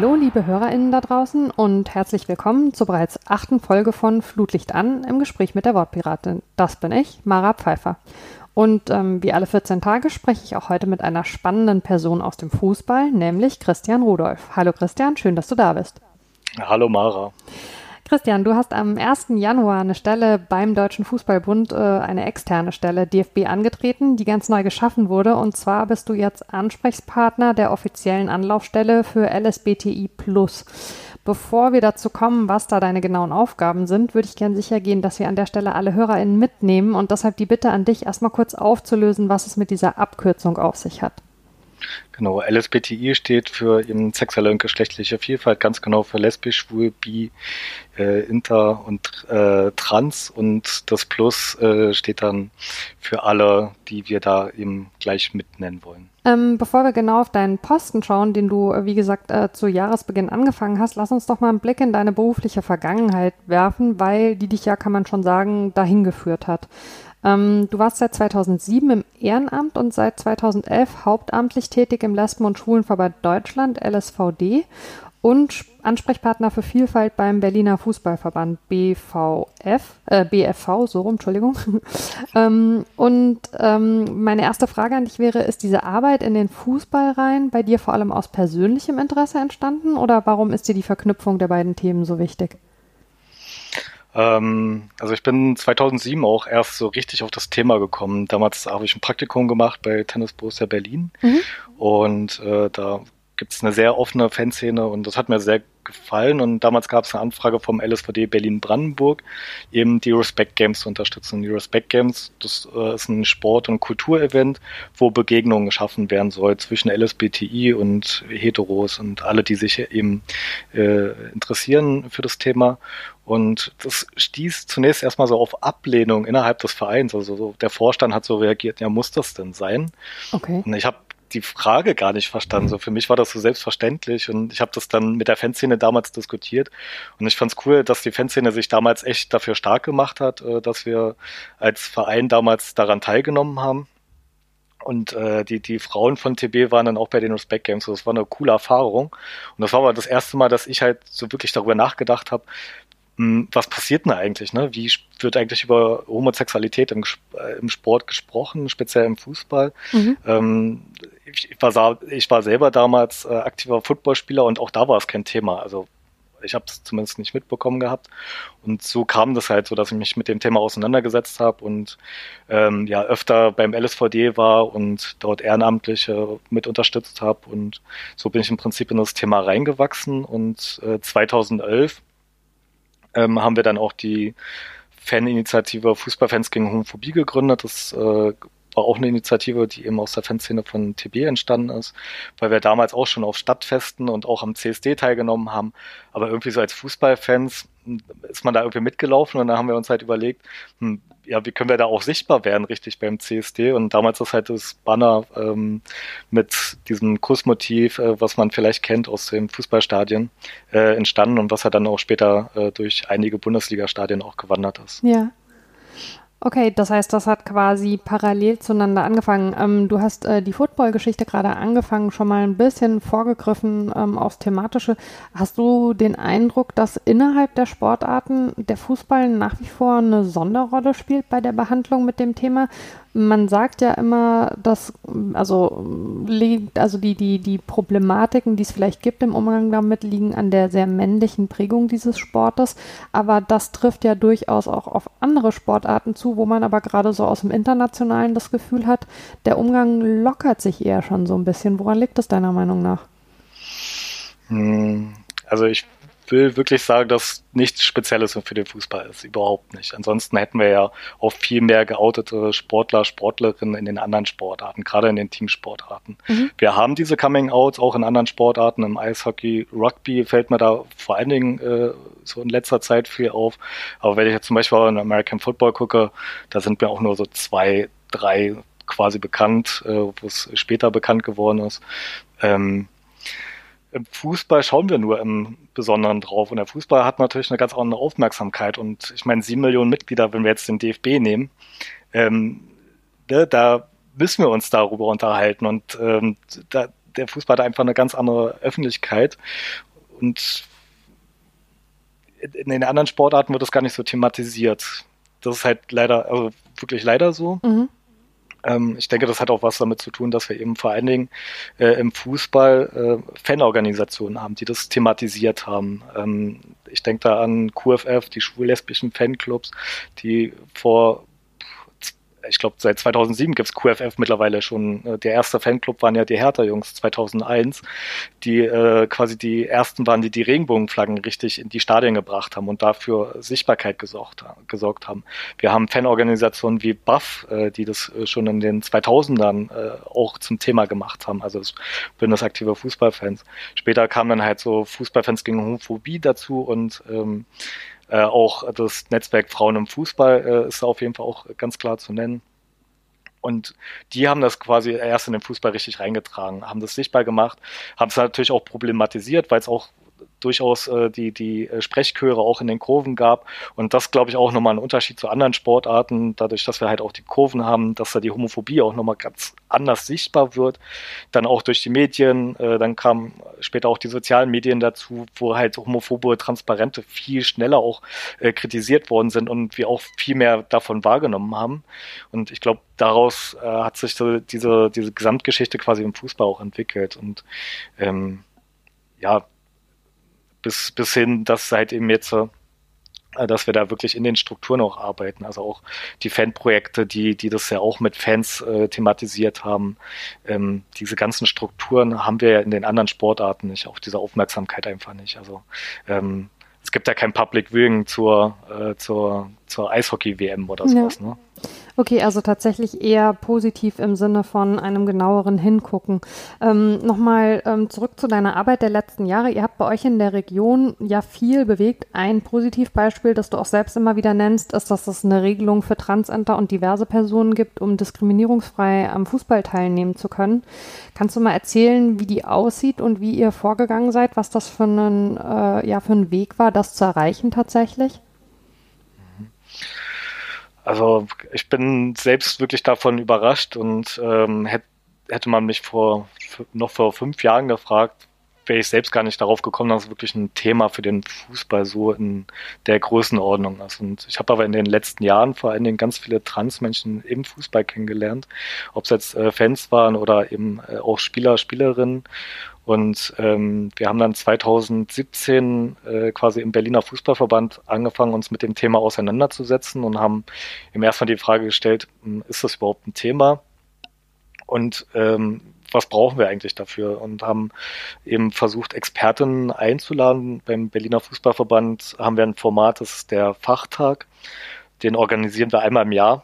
Hallo, liebe HörerInnen da draußen und herzlich willkommen zur bereits achten Folge von Flutlicht an im Gespräch mit der Wortpiratin. Das bin ich, Mara Pfeiffer. Und ähm, wie alle 14 Tage spreche ich auch heute mit einer spannenden Person aus dem Fußball, nämlich Christian Rudolph. Hallo Christian, schön, dass du da bist. Hallo Mara. Christian, du hast am 1. Januar eine Stelle beim Deutschen Fußballbund, äh, eine externe Stelle, DFB, angetreten, die ganz neu geschaffen wurde. Und zwar bist du jetzt Ansprechpartner der offiziellen Anlaufstelle für LSBTI. Bevor wir dazu kommen, was da deine genauen Aufgaben sind, würde ich gerne sicher gehen, dass wir an der Stelle alle HörerInnen mitnehmen und deshalb die Bitte an dich, erstmal kurz aufzulösen, was es mit dieser Abkürzung auf sich hat. Genau, LSBTI steht für eben sexuelle und geschlechtliche Vielfalt, ganz genau für lesbisch, schwul, bi, äh, inter und äh, trans und das Plus äh, steht dann für alle, die wir da eben gleich mitnennen wollen. Ähm, bevor wir genau auf deinen Posten schauen, den du, äh, wie gesagt, äh, zu Jahresbeginn angefangen hast, lass uns doch mal einen Blick in deine berufliche Vergangenheit werfen, weil die dich ja, kann man schon sagen, dahin geführt hat. Ähm, du warst seit 2007 im Ehrenamt und seit 2011 hauptamtlich tätig im Lesben- und Schwulenverband Deutschland, LSVD, und Ansprechpartner für Vielfalt beim Berliner Fußballverband BVF, äh, BFV, so rum, Entschuldigung. ähm, und ähm, meine erste Frage an dich wäre, ist diese Arbeit in den Fußballreihen bei dir vor allem aus persönlichem Interesse entstanden oder warum ist dir die Verknüpfung der beiden Themen so wichtig? Ähm, also ich bin 2007 auch erst so richtig auf das Thema gekommen. Damals habe ich ein Praktikum gemacht bei Tennis Borussia Berlin mhm. und äh, da gibt es eine sehr offene Fanszene und das hat mir sehr gefallen. Und damals gab es eine Anfrage vom LSVD Berlin-Brandenburg, eben die Respect Games zu unterstützen. Die Respect Games, das äh, ist ein Sport- und Kulturevent, wo Begegnungen geschaffen werden soll zwischen LSBTI und Heteros und alle, die sich eben äh, interessieren für das Thema. Und das stieß zunächst erstmal so auf Ablehnung innerhalb des Vereins. Also so, der Vorstand hat so reagiert, ja, muss das denn sein? Okay. Und ich habe die Frage gar nicht verstanden. So für mich war das so selbstverständlich und ich habe das dann mit der Fanszene damals diskutiert und ich fand es cool, dass die Fanszene sich damals echt dafür stark gemacht hat, äh, dass wir als Verein damals daran teilgenommen haben. Und äh, die, die Frauen von TB waren dann auch bei den Respect Games. Das war eine coole Erfahrung. Und das war aber das erste Mal, dass ich halt so wirklich darüber nachgedacht habe, was passiert denn eigentlich? Ne? Wie wird eigentlich über Homosexualität im, äh, im Sport gesprochen, speziell im Fußball? Mhm. Ähm, ich, war, ich war selber damals äh, aktiver Footballspieler und auch da war es kein Thema. Also ich habe es zumindest nicht mitbekommen gehabt. Und so kam das halt so, dass ich mich mit dem Thema auseinandergesetzt habe und ähm, ja öfter beim LSVD war und dort Ehrenamtliche mit unterstützt habe. Und so bin ich im Prinzip in das Thema reingewachsen. Und äh, 2011 ähm, haben wir dann auch die Faninitiative Fußballfans gegen Homophobie gegründet. Das äh, war auch eine Initiative, die eben aus der Fanszene von TB entstanden ist, weil wir damals auch schon auf Stadtfesten und auch am CSD teilgenommen haben. Aber irgendwie so als Fußballfans ist man da irgendwie mitgelaufen und dann haben wir uns halt überlegt, hm, ja, wie können wir da auch sichtbar werden, richtig beim CSD? Und damals ist halt das Banner ähm, mit diesem Kussmotiv, äh, was man vielleicht kennt aus dem Fußballstadien, äh, entstanden und was ja dann auch später äh, durch einige Bundesliga-Stadien auch gewandert ist. Ja. Okay, das heißt, das hat quasi parallel zueinander angefangen. Ähm, du hast äh, die Football-Geschichte gerade angefangen, schon mal ein bisschen vorgegriffen ähm, aufs Thematische. Hast du den Eindruck, dass innerhalb der Sportarten der Fußball nach wie vor eine Sonderrolle spielt bei der Behandlung mit dem Thema? Man sagt ja immer, dass also also die, die, die Problematiken, die es vielleicht gibt im Umgang damit, liegen an der sehr männlichen Prägung dieses Sportes. Aber das trifft ja durchaus auch auf andere Sportarten zu, wo man aber gerade so aus dem Internationalen das Gefühl hat, der Umgang lockert sich eher schon so ein bisschen. Woran liegt das deiner Meinung nach? Hm, also ich will wirklich sagen, dass nichts Spezielles für den Fußball ist. Überhaupt nicht. Ansonsten hätten wir ja auch viel mehr geoutete Sportler, Sportlerinnen in den anderen Sportarten, gerade in den Teamsportarten. Mhm. Wir haben diese Coming-Outs auch in anderen Sportarten. Im Eishockey, Rugby fällt mir da vor allen Dingen äh, so in letzter Zeit viel auf. Aber wenn ich jetzt zum Beispiel in American Football gucke, da sind mir auch nur so zwei, drei quasi bekannt, äh, wo es später bekannt geworden ist. Ähm, im Fußball schauen wir nur im Besonderen drauf. Und der Fußball hat natürlich eine ganz andere Aufmerksamkeit. Und ich meine, sieben Millionen Mitglieder, wenn wir jetzt den DFB nehmen, ähm, ne, da müssen wir uns darüber unterhalten. Und ähm, da, der Fußball hat einfach eine ganz andere Öffentlichkeit. und in den anderen Sportarten wird das gar nicht so thematisiert. Das ist halt leider, also wirklich leider so. Mhm. Ähm, ich denke, das hat auch was damit zu tun, dass wir eben vor allen Dingen äh, im Fußball äh, Fanorganisationen haben, die das thematisiert haben. Ähm, ich denke da an QFF, die schwul-lesbischen Fanclubs, die vor ich glaube, seit 2007 gibt's QFF mittlerweile schon. Äh, der erste Fanclub waren ja die Hertha-Jungs 2001, die äh, quasi die ersten waren, die die Regenbogenflaggen richtig in die Stadien gebracht haben und dafür Sichtbarkeit gesorgt, gesorgt haben. Wir haben Fanorganisationen wie BAF, äh, die das äh, schon in den 2000ern äh, auch zum Thema gemacht haben, also das Bündnis aktiver Fußballfans. Später kamen dann halt so Fußballfans gegen Homophobie dazu und ähm, äh, auch das Netzwerk Frauen im Fußball äh, ist auf jeden Fall auch ganz klar zu nennen. Und die haben das quasi erst in den Fußball richtig reingetragen, haben das sichtbar gemacht, haben es natürlich auch problematisiert, weil es auch durchaus äh, die, die äh, Sprechchöre auch in den Kurven gab. Und das, glaube ich, auch nochmal ein Unterschied zu anderen Sportarten, dadurch, dass wir halt auch die Kurven haben, dass da die Homophobie auch nochmal ganz anders sichtbar wird. Dann auch durch die Medien, äh, dann kamen später auch die sozialen Medien dazu, wo halt homophobe Transparente viel schneller auch äh, kritisiert worden sind und wir auch viel mehr davon wahrgenommen haben. Und ich glaube, daraus äh, hat sich so diese, diese Gesamtgeschichte quasi im Fußball auch entwickelt. Und ähm, ja, bis, bis hin, dass seit eben jetzt, äh, dass wir da wirklich in den Strukturen auch arbeiten. Also auch die Fanprojekte, die, die das ja auch mit Fans äh, thematisiert haben. Ähm, diese ganzen Strukturen haben wir ja in den anderen Sportarten nicht, auch diese Aufmerksamkeit einfach nicht. Also ähm, es gibt ja kein Public Viewing zur, äh, zur, zur Eishockey-WM oder sowas. Ja. Ne? Okay, also tatsächlich eher positiv im Sinne von einem genaueren Hingucken. Ähm, Nochmal ähm, zurück zu deiner Arbeit der letzten Jahre. Ihr habt bei euch in der Region ja viel bewegt. Ein Positivbeispiel, das du auch selbst immer wieder nennst, ist, dass es eine Regelung für Transenter und diverse Personen gibt, um diskriminierungsfrei am Fußball teilnehmen zu können. Kannst du mal erzählen, wie die aussieht und wie ihr vorgegangen seid, was das für, einen, äh, ja, für ein Weg war, das zu erreichen tatsächlich? Also ich bin selbst wirklich davon überrascht und ähm, hätte, hätte man mich vor noch vor fünf Jahren gefragt, wäre ich selbst gar nicht darauf gekommen, dass es wirklich ein Thema für den Fußball so in der Größenordnung ist. Und ich habe aber in den letzten Jahren vor allen Dingen ganz viele Transmenschen im Fußball kennengelernt, ob es jetzt äh, Fans waren oder eben äh, auch Spieler, Spielerinnen. Und ähm, wir haben dann 2017 äh, quasi im Berliner Fußballverband angefangen, uns mit dem Thema auseinanderzusetzen und haben im ersten Mal die Frage gestellt, hm, ist das überhaupt ein Thema? Und ähm, was brauchen wir eigentlich dafür? Und haben eben versucht, Expertinnen einzuladen. Beim Berliner Fußballverband haben wir ein Format, das ist der Fachtag. Den organisieren wir einmal im Jahr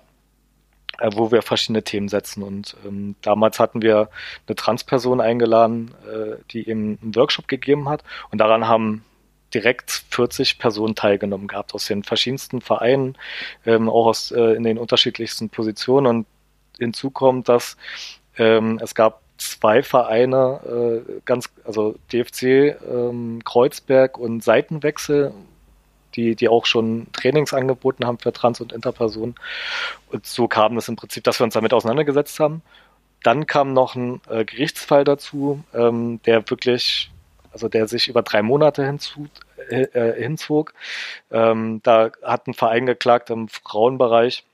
äh, wo wir verschiedene Themen setzen. Und ähm, damals hatten wir eine Transperson eingeladen, äh, die eben einen Workshop gegeben hat. Und daran haben direkt 40 Personen teilgenommen gehabt aus den verschiedensten Vereinen, ähm, auch aus äh, in den unterschiedlichsten Positionen. Und hinzu kommt, dass ähm, es gab zwei Vereine, äh, ganz, also DFC ähm, Kreuzberg und Seitenwechsel, die, die auch schon Trainings angeboten haben für Trans- und Interpersonen. Und so kam es im Prinzip, dass wir uns damit auseinandergesetzt haben. Dann kam noch ein äh, Gerichtsfall dazu, ähm, der wirklich, also der sich über drei Monate hinzu, äh, äh hinzog. Ähm, da hat ein Verein geklagt im Frauenbereich,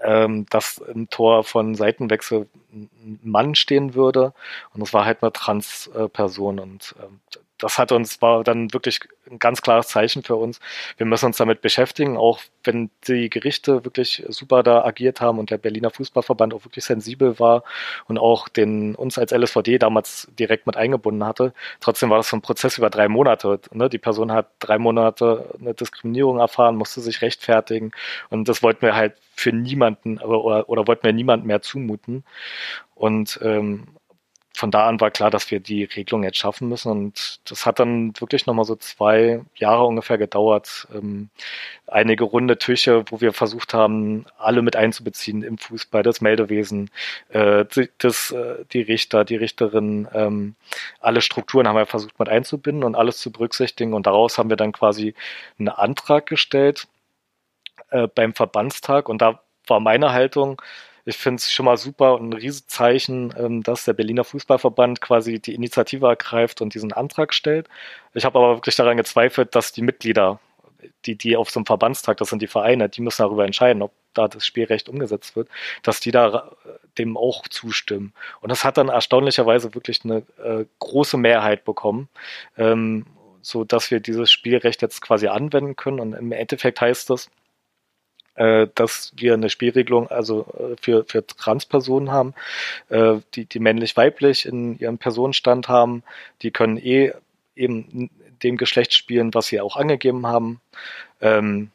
ähm, dass im Tor von Seitenwechsel ein Mann stehen würde. Und es war halt eine Transperson. Und ähm, das hat uns, war dann wirklich ein ganz klares Zeichen für uns. Wir müssen uns damit beschäftigen, auch wenn die Gerichte wirklich super da agiert haben und der Berliner Fußballverband auch wirklich sensibel war und auch den uns als LSVD damals direkt mit eingebunden hatte. Trotzdem war das so ein Prozess über drei Monate. Ne? Die Person hat drei Monate eine Diskriminierung erfahren, musste sich rechtfertigen und das wollten wir halt für niemanden oder, oder wollten wir niemanden mehr zumuten. Und ähm, von da an war klar, dass wir die Regelung jetzt schaffen müssen. Und das hat dann wirklich nochmal so zwei Jahre ungefähr gedauert. Ähm, einige runde Tische, wo wir versucht haben, alle mit einzubeziehen im Fußball, das Meldewesen, äh, das, äh, die Richter, die Richterin, ähm, alle Strukturen haben wir versucht mit einzubinden und alles zu berücksichtigen. Und daraus haben wir dann quasi einen Antrag gestellt äh, beim Verbandstag. Und da war meine Haltung, ich finde es schon mal super und ein Riesenzeichen, ähm, dass der Berliner Fußballverband quasi die Initiative ergreift und diesen Antrag stellt. Ich habe aber wirklich daran gezweifelt, dass die Mitglieder, die, die auf so einem Verbandstag, das sind die Vereine, die müssen darüber entscheiden, ob da das Spielrecht umgesetzt wird, dass die da äh, dem auch zustimmen. Und das hat dann erstaunlicherweise wirklich eine äh, große Mehrheit bekommen, ähm, so dass wir dieses Spielrecht jetzt quasi anwenden können. Und im Endeffekt heißt das, äh, dass wir eine Spielregelung also äh, für, für Transpersonen haben, äh, die, die männlich-weiblich in ihrem Personenstand haben, die können eh eben dem Geschlecht spielen, was sie auch angegeben haben. Ähm,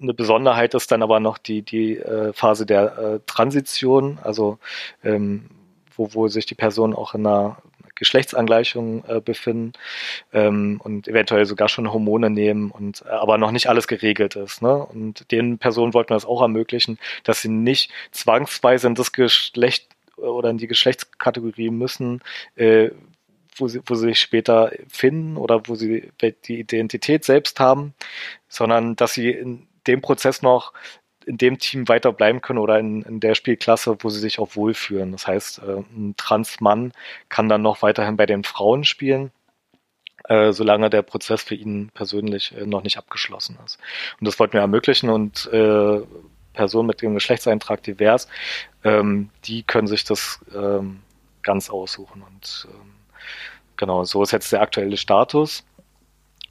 eine Besonderheit ist dann aber noch die, die äh, Phase der äh, Transition, also ähm, wo, wo sich die Personen auch in einer Geschlechtsangleichung äh, befinden ähm, und eventuell sogar schon Hormone nehmen und äh, aber noch nicht alles geregelt ist. Ne? Und den Personen wollten wir das auch ermöglichen, dass sie nicht zwangsweise in das Geschlecht oder in die Geschlechtskategorie müssen, äh, wo sie, wo sie sich später finden oder wo sie die Identität selbst haben, sondern dass sie in dem Prozess noch in dem Team weiter bleiben können oder in, in der Spielklasse, wo sie sich auch wohlfühlen. Das heißt, äh, ein Transmann kann dann noch weiterhin bei den Frauen spielen, äh, solange der Prozess für ihn persönlich äh, noch nicht abgeschlossen ist. Und das wollten wir ermöglichen und äh, Personen mit dem Geschlechtseintrag divers, ähm, die können sich das ähm, ganz aussuchen. Und ähm, genau, so ist jetzt der aktuelle Status.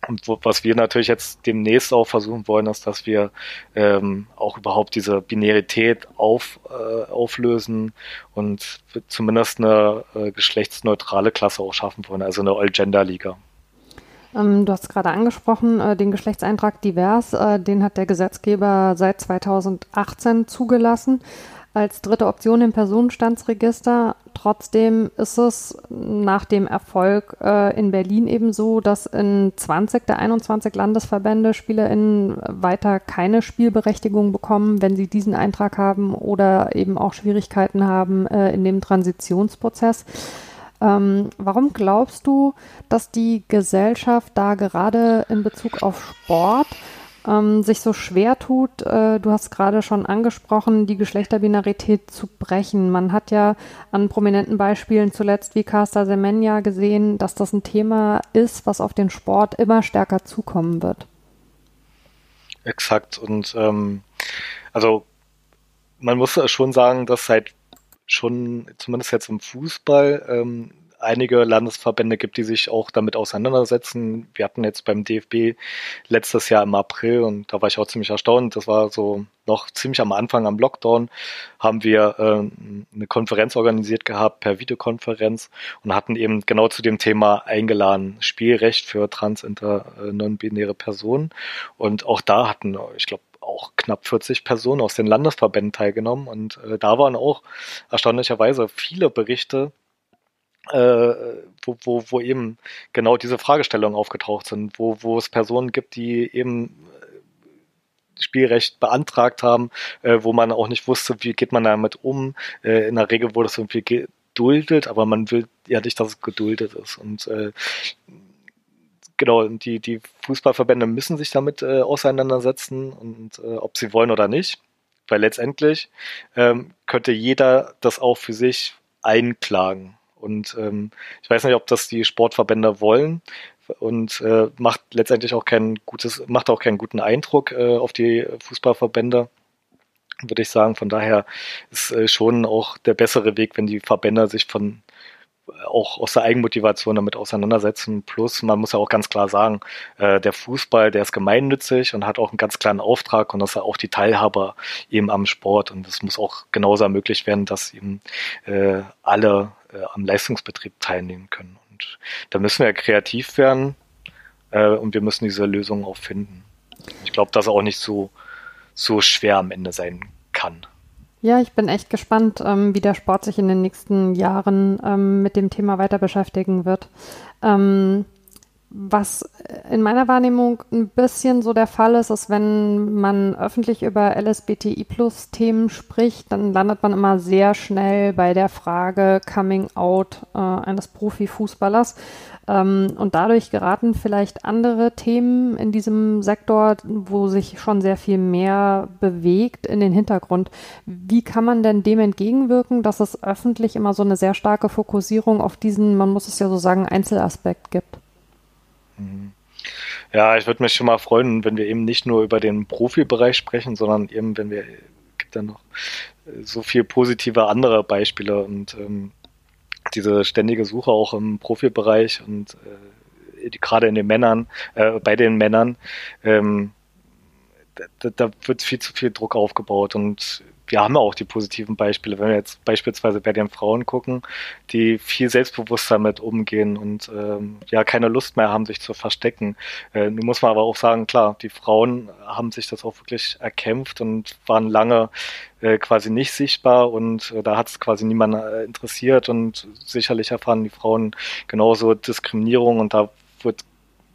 Und wo, was wir natürlich jetzt demnächst auch versuchen wollen, ist, dass wir ähm, auch überhaupt diese Binarität auf, äh, auflösen und zumindest eine äh, geschlechtsneutrale Klasse auch schaffen wollen, also eine All-Gender-Liga. Ähm, du hast gerade angesprochen, äh, den Geschlechtseintrag divers, äh, den hat der Gesetzgeber seit 2018 zugelassen als dritte Option im Personenstandsregister. Trotzdem ist es nach dem Erfolg äh, in Berlin eben so, dass in 20 der 21 Landesverbände SpielerInnen weiter keine Spielberechtigung bekommen, wenn sie diesen Eintrag haben oder eben auch Schwierigkeiten haben äh, in dem Transitionsprozess. Ähm, warum glaubst du, dass die Gesellschaft da gerade in Bezug auf Sport ähm, sich so schwer tut, äh, du hast gerade schon angesprochen, die Geschlechterbinarität zu brechen. Man hat ja an prominenten Beispielen zuletzt wie Casta Semenya gesehen, dass das ein Thema ist, was auf den Sport immer stärker zukommen wird. Exakt. Und ähm, also man muss schon sagen, dass seit schon, zumindest jetzt im Fußball, ähm, einige Landesverbände gibt, die sich auch damit auseinandersetzen. Wir hatten jetzt beim DFB letztes Jahr im April und da war ich auch ziemlich erstaunt. Das war so noch ziemlich am Anfang am Lockdown haben wir äh, eine Konferenz organisiert gehabt per Videokonferenz und hatten eben genau zu dem Thema eingeladen Spielrecht für trans inter äh, non-binäre Personen und auch da hatten ich glaube auch knapp 40 Personen aus den Landesverbänden teilgenommen und äh, da waren auch erstaunlicherweise viele Berichte äh, wo, wo, wo eben genau diese Fragestellungen aufgetaucht sind, wo, wo es Personen gibt, die eben äh, Spielrecht beantragt haben, äh, wo man auch nicht wusste, wie geht man damit um. Äh, in der Regel wurde es irgendwie geduldet, aber man will ja nicht, dass es geduldet ist. Und äh, genau, die, die Fußballverbände müssen sich damit äh, auseinandersetzen und äh, ob sie wollen oder nicht. Weil letztendlich ähm, könnte jeder das auch für sich einklagen. Und ähm, ich weiß nicht, ob das die Sportverbände wollen und äh, macht letztendlich auch kein gutes, macht auch keinen guten Eindruck äh, auf die Fußballverbände, würde ich sagen. Von daher ist äh, schon auch der bessere Weg, wenn die Verbände sich von auch aus der Eigenmotivation damit auseinandersetzen. Plus, man muss ja auch ganz klar sagen, äh, der Fußball, der ist gemeinnützig und hat auch einen ganz klaren Auftrag und das ist ja auch die Teilhaber eben am Sport. Und es muss auch genauso ermöglicht werden, dass eben äh, alle äh, am Leistungsbetrieb teilnehmen können. Und da müssen wir kreativ werden äh, und wir müssen diese Lösung auch finden. Ich glaube, dass auch nicht so, so schwer am Ende sein kann. Ja, ich bin echt gespannt, ähm, wie der Sport sich in den nächsten Jahren ähm, mit dem Thema weiter beschäftigen wird. Ähm, was in meiner Wahrnehmung ein bisschen so der Fall ist, ist, wenn man öffentlich über LSBTI-Plus-Themen spricht, dann landet man immer sehr schnell bei der Frage Coming Out äh, eines Profifußballers. Ähm, und dadurch geraten vielleicht andere Themen in diesem Sektor, wo sich schon sehr viel mehr bewegt, in den Hintergrund. Wie kann man denn dem entgegenwirken, dass es öffentlich immer so eine sehr starke Fokussierung auf diesen, man muss es ja so sagen, Einzelaspekt gibt? Mhm. Ja, ich würde mich schon mal freuen, wenn wir eben nicht nur über den Profibereich sprechen, sondern eben, wenn wir, gibt dann noch äh, so viel positive andere Beispiele und ähm, diese ständige Suche auch im Profibereich und äh, gerade in den Männern, äh, bei den Männern, ähm, da, da wird viel zu viel Druck aufgebaut und wir haben ja auch die positiven Beispiele. Wenn wir jetzt beispielsweise bei den Frauen gucken, die viel selbstbewusster damit umgehen und ähm, ja keine Lust mehr haben, sich zu verstecken. Äh, nun muss man aber auch sagen, klar, die Frauen haben sich das auch wirklich erkämpft und waren lange äh, quasi nicht sichtbar und äh, da hat es quasi niemand äh, interessiert und sicherlich erfahren die Frauen genauso Diskriminierung und da wird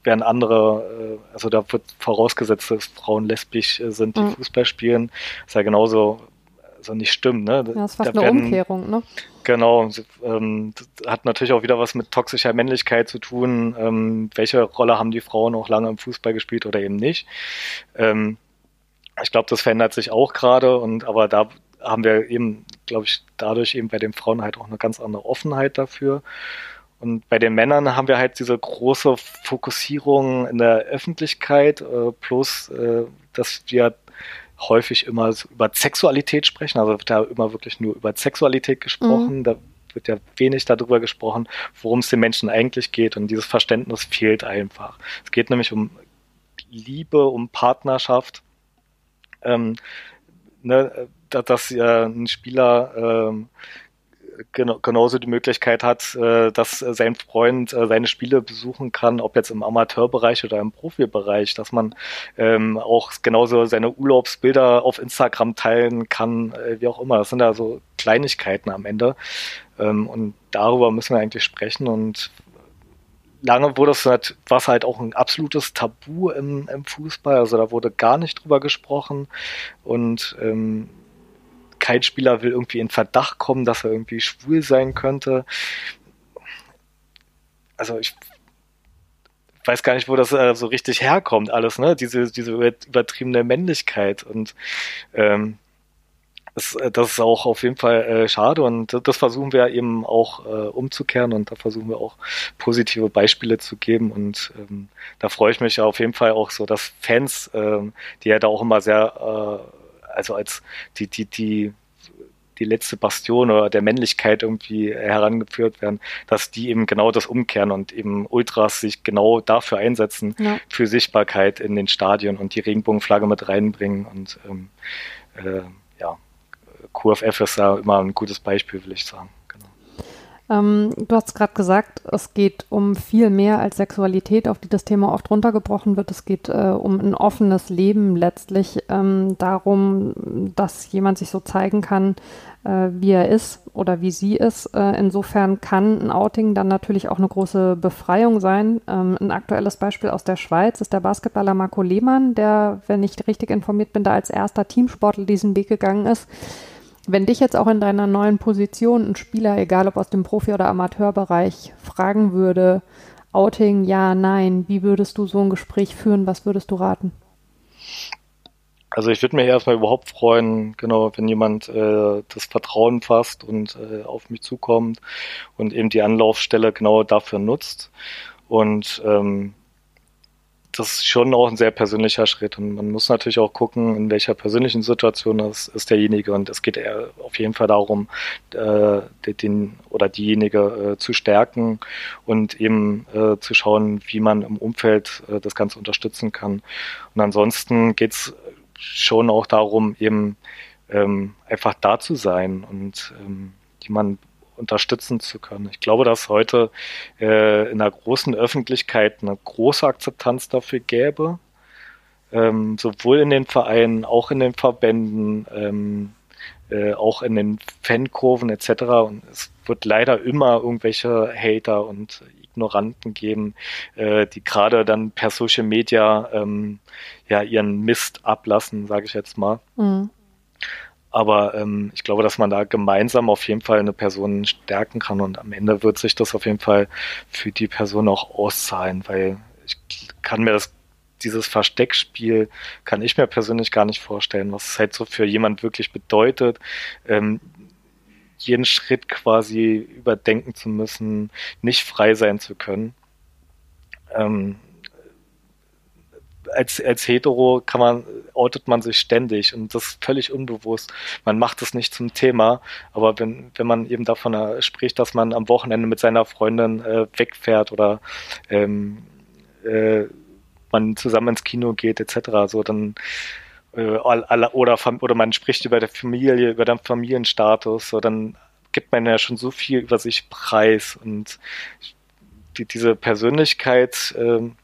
während andere, äh, also da wird vorausgesetzt, dass Frauen lesbisch sind, die mhm. Fußball spielen. Das ist ja genauso also nicht stimmt. Ne? Ja, das ist fast da eine werden, Umkehrung, ne? Genau, ähm, hat natürlich auch wieder was mit toxischer Männlichkeit zu tun. Ähm, welche Rolle haben die Frauen auch lange im Fußball gespielt oder eben nicht? Ähm, ich glaube, das verändert sich auch gerade und aber da haben wir eben, glaube ich, dadurch eben bei den Frauen halt auch eine ganz andere Offenheit dafür. Und bei den Männern haben wir halt diese große Fokussierung in der Öffentlichkeit, äh, plus äh, dass wir häufig immer über Sexualität sprechen. Also wird da immer wirklich nur über Sexualität gesprochen. Mhm. Da wird ja wenig darüber gesprochen, worum es den Menschen eigentlich geht. Und dieses Verständnis fehlt einfach. Es geht nämlich um Liebe, um Partnerschaft. Ähm, ne, dass äh, ein Spieler ähm, genau, genauso die Möglichkeit hat, äh, dass sein Freund äh, seine Spiele besuchen kann, ob jetzt im Amateurbereich oder im Profibereich, dass man ähm, auch genauso seine Urlaubsbilder auf Instagram teilen kann, äh, wie auch immer. Das sind ja so Kleinigkeiten am Ende. Ähm, und darüber müssen wir eigentlich sprechen und lange wurde es halt, was halt auch ein absolutes Tabu im, im Fußball. Also da wurde gar nicht drüber gesprochen und ähm, kein Spieler will irgendwie in Verdacht kommen, dass er irgendwie schwul sein könnte. Also ich weiß gar nicht, wo das äh, so richtig herkommt, alles, ne? Diese, diese übertriebene Männlichkeit. Und ähm, das, äh, das ist auch auf jeden Fall äh, schade und das versuchen wir eben auch äh, umzukehren und da versuchen wir auch positive Beispiele zu geben und ähm, da freue ich mich auf jeden Fall auch so, dass Fans, ähm, die ja da auch immer sehr äh, also als die, die, die, die letzte Bastion oder der Männlichkeit irgendwie herangeführt werden, dass die eben genau das umkehren und eben Ultras sich genau dafür einsetzen, ja. für Sichtbarkeit in den Stadien und die Regenbogenflagge mit reinbringen und ähm, äh, ja, QFF ist da immer ein gutes Beispiel, will ich sagen. Ähm, du hast gerade gesagt, es geht um viel mehr als Sexualität, auf die das Thema oft runtergebrochen wird. Es geht äh, um ein offenes Leben letztlich, ähm, darum, dass jemand sich so zeigen kann, äh, wie er ist oder wie sie ist. Äh, insofern kann ein Outing dann natürlich auch eine große Befreiung sein. Ähm, ein aktuelles Beispiel aus der Schweiz ist der Basketballer Marco Lehmann, der, wenn ich richtig informiert bin, da als erster Teamsportler diesen Weg gegangen ist wenn dich jetzt auch in deiner neuen Position ein Spieler, egal ob aus dem Profi- oder Amateurbereich, fragen würde, Outing, ja, nein, wie würdest du so ein Gespräch führen? Was würdest du raten? Also ich würde mich erstmal überhaupt freuen, genau, wenn jemand äh, das Vertrauen fasst und äh, auf mich zukommt und eben die Anlaufstelle genau dafür nutzt. Und ähm, das ist schon auch ein sehr persönlicher Schritt und man muss natürlich auch gucken, in welcher persönlichen Situation das ist derjenige und es geht auf jeden Fall darum, äh, den oder diejenige äh, zu stärken und eben äh, zu schauen, wie man im Umfeld äh, das Ganze unterstützen kann. Und ansonsten geht es schon auch darum, eben ähm, einfach da zu sein und ähm, jemanden unterstützen zu können. Ich glaube, dass heute äh, in der großen Öffentlichkeit eine große Akzeptanz dafür gäbe, ähm, sowohl in den Vereinen, auch in den Verbänden, ähm, äh, auch in den Fankurven etc. Und es wird leider immer irgendwelche Hater und Ignoranten geben, äh, die gerade dann per Social Media ähm, ja ihren Mist ablassen, sage ich jetzt mal. Mhm. Aber ähm, ich glaube, dass man da gemeinsam auf jeden Fall eine Person stärken kann und am Ende wird sich das auf jeden Fall für die Person auch auszahlen, weil ich kann mir das dieses Versteckspiel kann ich mir persönlich gar nicht vorstellen, was es halt so für jemand wirklich bedeutet, ähm, jeden Schritt quasi überdenken zu müssen, nicht frei sein zu können. Ähm, als, als Hetero kann man, outet man sich ständig und das ist völlig unbewusst. Man macht es nicht zum Thema, aber wenn, wenn man eben davon spricht, dass man am Wochenende mit seiner Freundin äh, wegfährt oder ähm, äh, man zusammen ins Kino geht, etc., so dann äh, oder, oder man spricht über der Familie, über den Familienstatus, so dann gibt man ja schon so viel über sich preis und die, diese Persönlichkeit, ähm,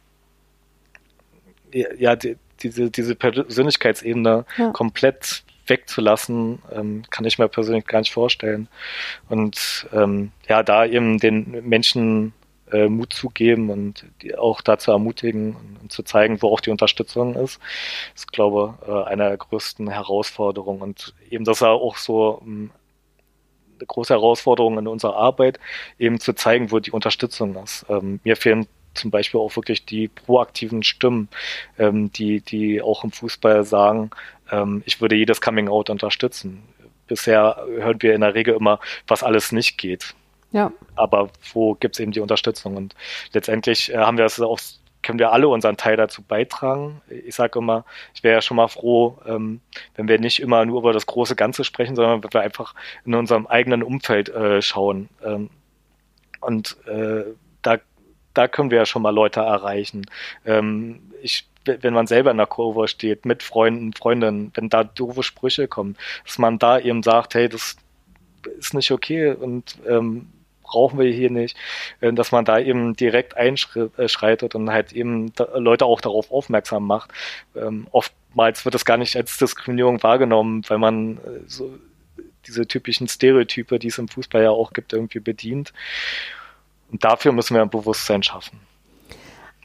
ja, die, diese, diese Persönlichkeitsebene ja. komplett wegzulassen, ähm, kann ich mir persönlich gar nicht vorstellen. Und ähm, ja, da eben den Menschen äh, Mut zu geben und auch dazu ermutigen und, und, zu zeigen, wo auch die Unterstützung ist, ist, glaube ich, äh, eine der größten Herausforderungen. Und eben, dass er auch so ähm, eine große Herausforderung in unserer Arbeit, eben zu zeigen, wo die Unterstützung ist. Ähm, mir fehlen zum Beispiel auch wirklich die proaktiven Stimmen, ähm, die, die auch im Fußball sagen, ähm, ich würde jedes Coming Out unterstützen. Bisher hören wir in der Regel immer, was alles nicht geht. Ja. Aber wo gibt es eben die Unterstützung? Und letztendlich äh, haben wir das auch, können wir alle unseren Teil dazu beitragen. Ich sage immer, ich wäre ja schon mal froh, ähm, wenn wir nicht immer nur über das große Ganze sprechen, sondern wenn wir einfach in unserem eigenen Umfeld äh, schauen. Ähm, und äh, da, können wir ja schon mal Leute erreichen. Ähm, ich wenn man selber in der Kurve steht, mit Freunden, Freundinnen, wenn da doofe Sprüche kommen, dass man da eben sagt, hey, das ist nicht okay und ähm, brauchen wir hier nicht, äh, dass man da eben direkt einschreitet und halt eben Leute auch darauf aufmerksam macht. Ähm, oftmals wird das gar nicht als Diskriminierung wahrgenommen, weil man äh, so diese typischen Stereotype, die es im Fußball ja auch gibt, irgendwie bedient. Und dafür müssen wir ein Bewusstsein schaffen.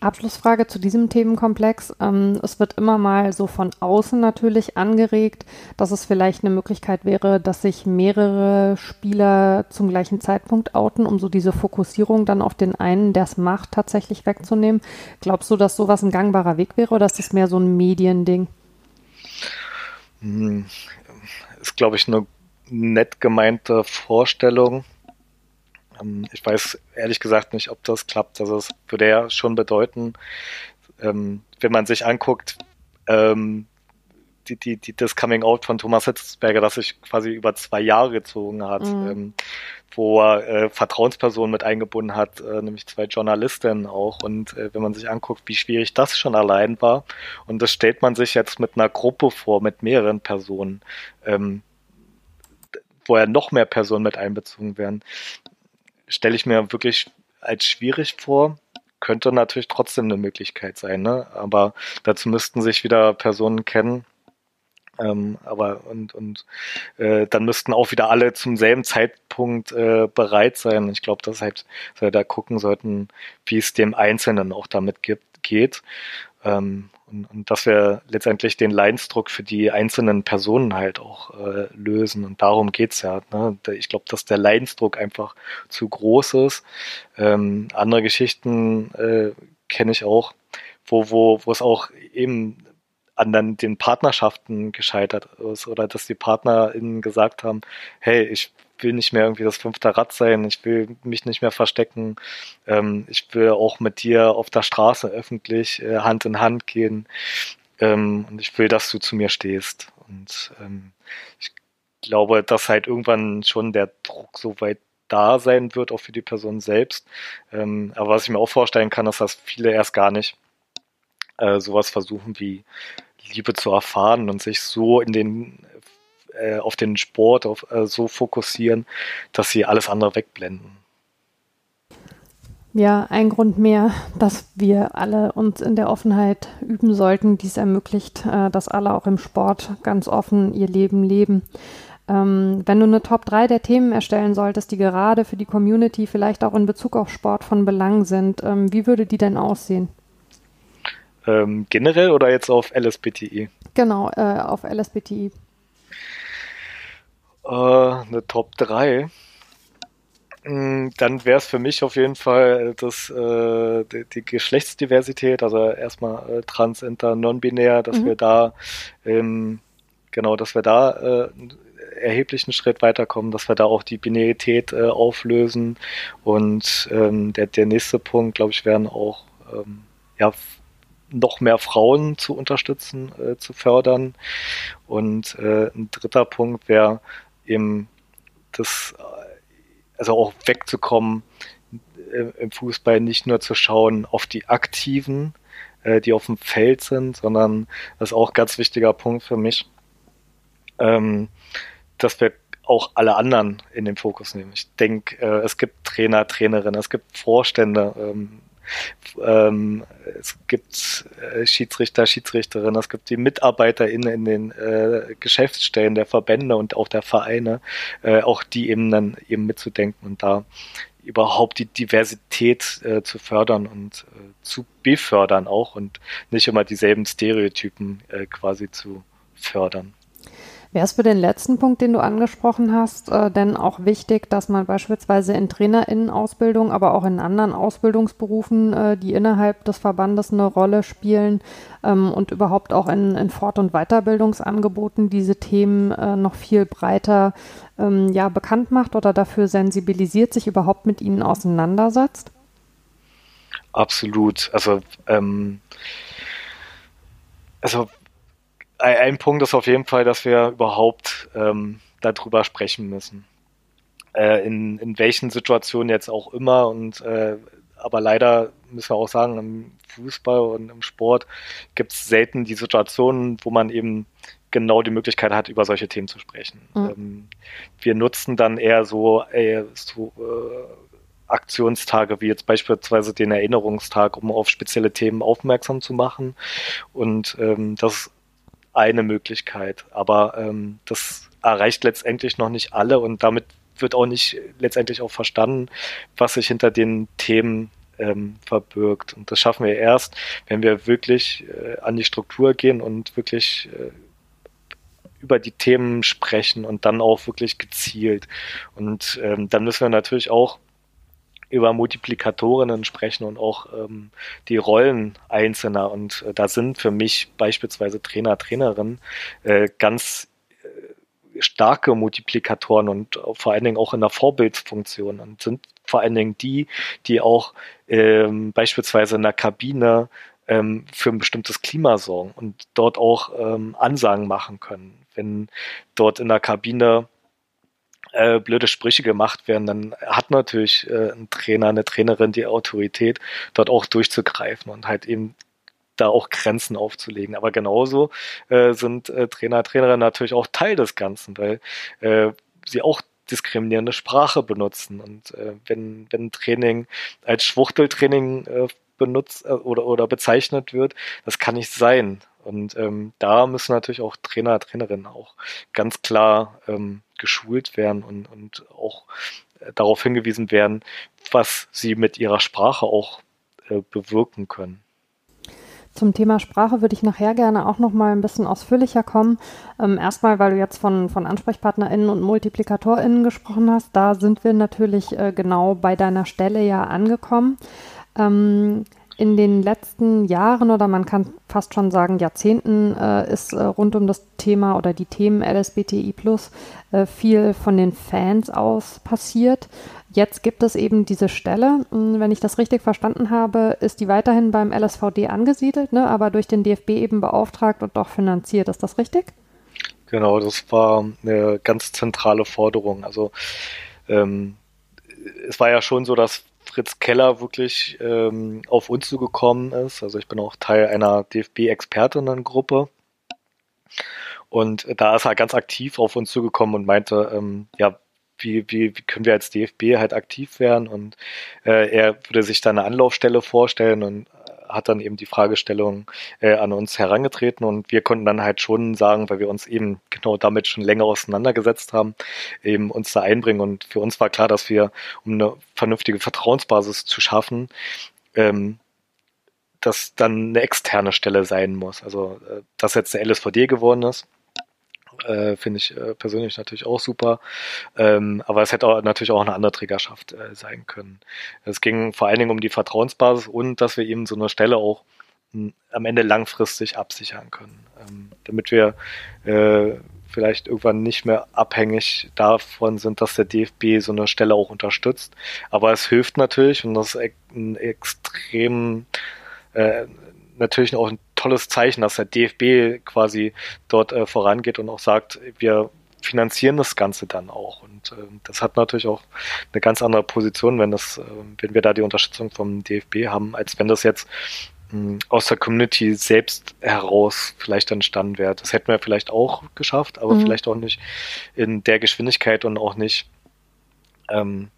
Abschlussfrage zu diesem Themenkomplex. Ähm, es wird immer mal so von außen natürlich angeregt, dass es vielleicht eine Möglichkeit wäre, dass sich mehrere Spieler zum gleichen Zeitpunkt outen, um so diese Fokussierung dann auf den einen, der es macht, tatsächlich wegzunehmen. Glaubst du, dass sowas ein gangbarer Weg wäre oder ist das mehr so ein Mediending? Hm, ist, glaube ich, eine nett gemeinte Vorstellung ähm, ich weiß ehrlich gesagt nicht, ob das klappt. Also es würde ja schon bedeuten, ähm, wenn man sich anguckt, ähm, die, die, die, das Coming Out von Thomas Hitzberger, das sich quasi über zwei Jahre gezogen hat, mhm. ähm, wo er äh, Vertrauenspersonen mit eingebunden hat, äh, nämlich zwei Journalistinnen auch. Und äh, wenn man sich anguckt, wie schwierig das schon allein war, und das stellt man sich jetzt mit einer Gruppe vor, mit mehreren Personen, ähm, wo ja noch mehr Personen mit einbezogen werden, stelle ich mir wirklich als schwierig vor. Könnte natürlich trotzdem eine Möglichkeit sein, ne? Aber dazu müssten sich wieder Personen kennen. Ähm, aber und und äh, dann müssten auch wieder alle zum selben Zeitpunkt äh, bereit sein. Ich glaube, dass halt dass wir da gucken sollten, wie es dem Einzelnen auch damit gibt, geht. Ähm, und, und dass wir letztendlich den Leinsdruck für die einzelnen Personen halt auch äh, lösen. Und darum geht's ja. Ne? Ich glaube, dass der Leinsdruck einfach zu groß ist. Ähm, andere Geschichten äh, kenne ich auch, wo, wo, wo es auch eben an dann den Partnerschaften gescheitert ist oder dass die PartnerInnen gesagt haben, hey, ich will nicht mehr irgendwie das fünfte Rad sein, ich will mich nicht mehr verstecken, ähm, ich will auch mit dir auf der Straße öffentlich äh, Hand in Hand gehen ähm, und ich will, dass du zu mir stehst. Und ähm, ich glaube, dass halt irgendwann schon der Druck so weit da sein wird, auch für die Person selbst. Ähm, aber was ich mir auch vorstellen kann, ist, dass viele erst gar nicht äh, sowas versuchen wie Liebe zu erfahren und sich so in den äh, auf den Sport auf, äh, so fokussieren, dass sie alles andere wegblenden. Ja, ein Grund mehr, dass wir alle uns in der Offenheit üben sollten, die es ermöglicht, äh, dass alle auch im Sport ganz offen ihr Leben leben. Ähm, wenn du eine Top 3 der Themen erstellen solltest, die gerade für die Community vielleicht auch in Bezug auf Sport von Belang sind, ähm, wie würde die denn aussehen? Ähm, generell oder jetzt auf LSBTI? Genau, äh, auf LSBTI. Äh, eine Top 3. Mm, dann wäre es für mich auf jeden Fall das, äh, die, die, Geschlechtsdiversität, also erstmal äh, trans, inter, non-binär, dass mhm. wir da ähm, genau, dass wir da äh, erheblichen Schritt weiterkommen, dass wir da auch die Binarität äh, auflösen. Und ähm, der, der nächste Punkt, glaube ich, wären auch ähm, ja, noch mehr Frauen zu unterstützen, äh, zu fördern. Und äh, ein dritter Punkt wäre eben das also auch wegzukommen äh, im Fußball nicht nur zu schauen auf die Aktiven, äh, die auf dem Feld sind, sondern das ist auch ein ganz wichtiger Punkt für mich, ähm, dass wir auch alle anderen in den Fokus nehmen. Ich denke, äh, es gibt Trainer, Trainerinnen, es gibt Vorstände, ähm, es gibt äh, Schiedsrichter, Schiedsrichterinnen, es gibt die MitarbeiterInnen in den äh, Geschäftsstellen der Verbände und auch der Vereine, äh, auch die eben dann eben mitzudenken und da überhaupt die Diversität äh, zu fördern und äh, zu befördern auch und nicht immer dieselben Stereotypen äh, quasi zu fördern. Wäre es für den letzten Punkt, den du angesprochen hast, äh, denn auch wichtig, dass man beispielsweise in Trainerinnenausbildung, aber auch in anderen Ausbildungsberufen, äh, die innerhalb des Verbandes eine Rolle spielen ähm, und überhaupt auch in, in Fort- und Weiterbildungsangeboten diese Themen äh, noch viel breiter ähm, ja, bekannt macht oder dafür sensibilisiert, sich überhaupt mit ihnen auseinandersetzt? Absolut. Also, ähm, also ein Punkt ist auf jeden Fall, dass wir überhaupt ähm, darüber sprechen müssen. Äh, in, in welchen Situationen jetzt auch immer und äh, aber leider müssen wir auch sagen, im Fußball und im Sport gibt es selten die Situationen, wo man eben genau die Möglichkeit hat, über solche Themen zu sprechen. Mhm. Ähm, wir nutzen dann eher so, äh, so äh, Aktionstage wie jetzt beispielsweise den Erinnerungstag, um auf spezielle Themen aufmerksam zu machen. Und ähm, das eine Möglichkeit, aber ähm, das erreicht letztendlich noch nicht alle und damit wird auch nicht letztendlich auch verstanden, was sich hinter den Themen ähm, verbirgt. Und das schaffen wir erst, wenn wir wirklich äh, an die Struktur gehen und wirklich äh, über die Themen sprechen und dann auch wirklich gezielt. Und ähm, dann müssen wir natürlich auch über Multiplikatorinnen sprechen und auch ähm, die Rollen Einzelner. Und äh, da sind für mich beispielsweise Trainer, Trainerinnen äh, ganz äh, starke Multiplikatoren und vor allen Dingen auch in der Vorbildsfunktion und sind vor allen Dingen die, die auch ähm, beispielsweise in der Kabine ähm, für ein bestimmtes Klima sorgen und dort auch ähm, Ansagen machen können. Wenn dort in der Kabine äh, blöde Sprüche gemacht werden, dann hat natürlich äh, ein Trainer, eine Trainerin die Autorität, dort auch durchzugreifen und halt eben da auch Grenzen aufzulegen. Aber genauso äh, sind äh, Trainer, Trainerinnen natürlich auch Teil des Ganzen, weil äh, sie auch diskriminierende Sprache benutzen. Und äh, wenn, wenn Training als Schwuchteltraining äh, benutzt äh, oder, oder bezeichnet wird, das kann nicht sein. Und ähm, da müssen natürlich auch Trainer, Trainerinnen auch ganz klar ähm, geschult werden und, und auch äh, darauf hingewiesen werden, was sie mit ihrer Sprache auch äh, bewirken können. Zum Thema Sprache würde ich nachher gerne auch noch mal ein bisschen ausführlicher kommen. Ähm, erstmal, weil du jetzt von, von AnsprechpartnerInnen und MultiplikatorInnen gesprochen hast, da sind wir natürlich äh, genau bei deiner Stelle ja angekommen. Ähm, in den letzten Jahren oder man kann fast schon sagen Jahrzehnten äh, ist äh, rund um das Thema oder die Themen LSBTI plus äh, viel von den Fans aus passiert. Jetzt gibt es eben diese Stelle. Hm, wenn ich das richtig verstanden habe, ist die weiterhin beim LSVD angesiedelt, ne, aber durch den DFB eben beauftragt und auch finanziert. Ist das richtig? Genau, das war eine ganz zentrale Forderung. Also ähm, es war ja schon so, dass Fritz Keller wirklich ähm, auf uns zugekommen ist. Also ich bin auch Teil einer DFB-Expertinnengruppe. Und da ist er ganz aktiv auf uns zugekommen und meinte, ähm, ja, wie, wie, wie können wir als DFB halt aktiv werden? Und äh, er würde sich da eine Anlaufstelle vorstellen und hat dann eben die Fragestellung äh, an uns herangetreten und wir konnten dann halt schon sagen, weil wir uns eben genau damit schon länger auseinandergesetzt haben, eben uns da einbringen. Und für uns war klar, dass wir, um eine vernünftige Vertrauensbasis zu schaffen, ähm, dass dann eine externe Stelle sein muss. Also, äh, dass jetzt der LSVD geworden ist, äh, finde ich äh, persönlich natürlich auch super. Ähm, aber es hätte auch, natürlich auch eine andere Trägerschaft äh, sein können. Es ging vor allen Dingen um die Vertrauensbasis und dass wir eben so eine Stelle auch mh, hm, am Ende langfristig absichern können, ähm, damit wir äh, vielleicht irgendwann nicht mehr abhängig davon sind, dass der DFB so eine Stelle auch unterstützt. Aber es hilft natürlich und das ist ein extrem äh, natürlich auch ein tolles Zeichen, dass der DFB quasi dort äh, vorangeht und auch sagt, wir finanzieren das Ganze dann auch. Und äh, das hat natürlich auch eine ganz andere Position, wenn das, äh, wenn wir da die Unterstützung vom DFB haben, als wenn das jetzt mh, hm, aus der Community selbst heraus vielleicht entstanden wäre. Das hätten wir vielleicht auch geschafft, aber mhm. vielleicht auch nicht in der Geschwindigkeit und auch nicht ähm,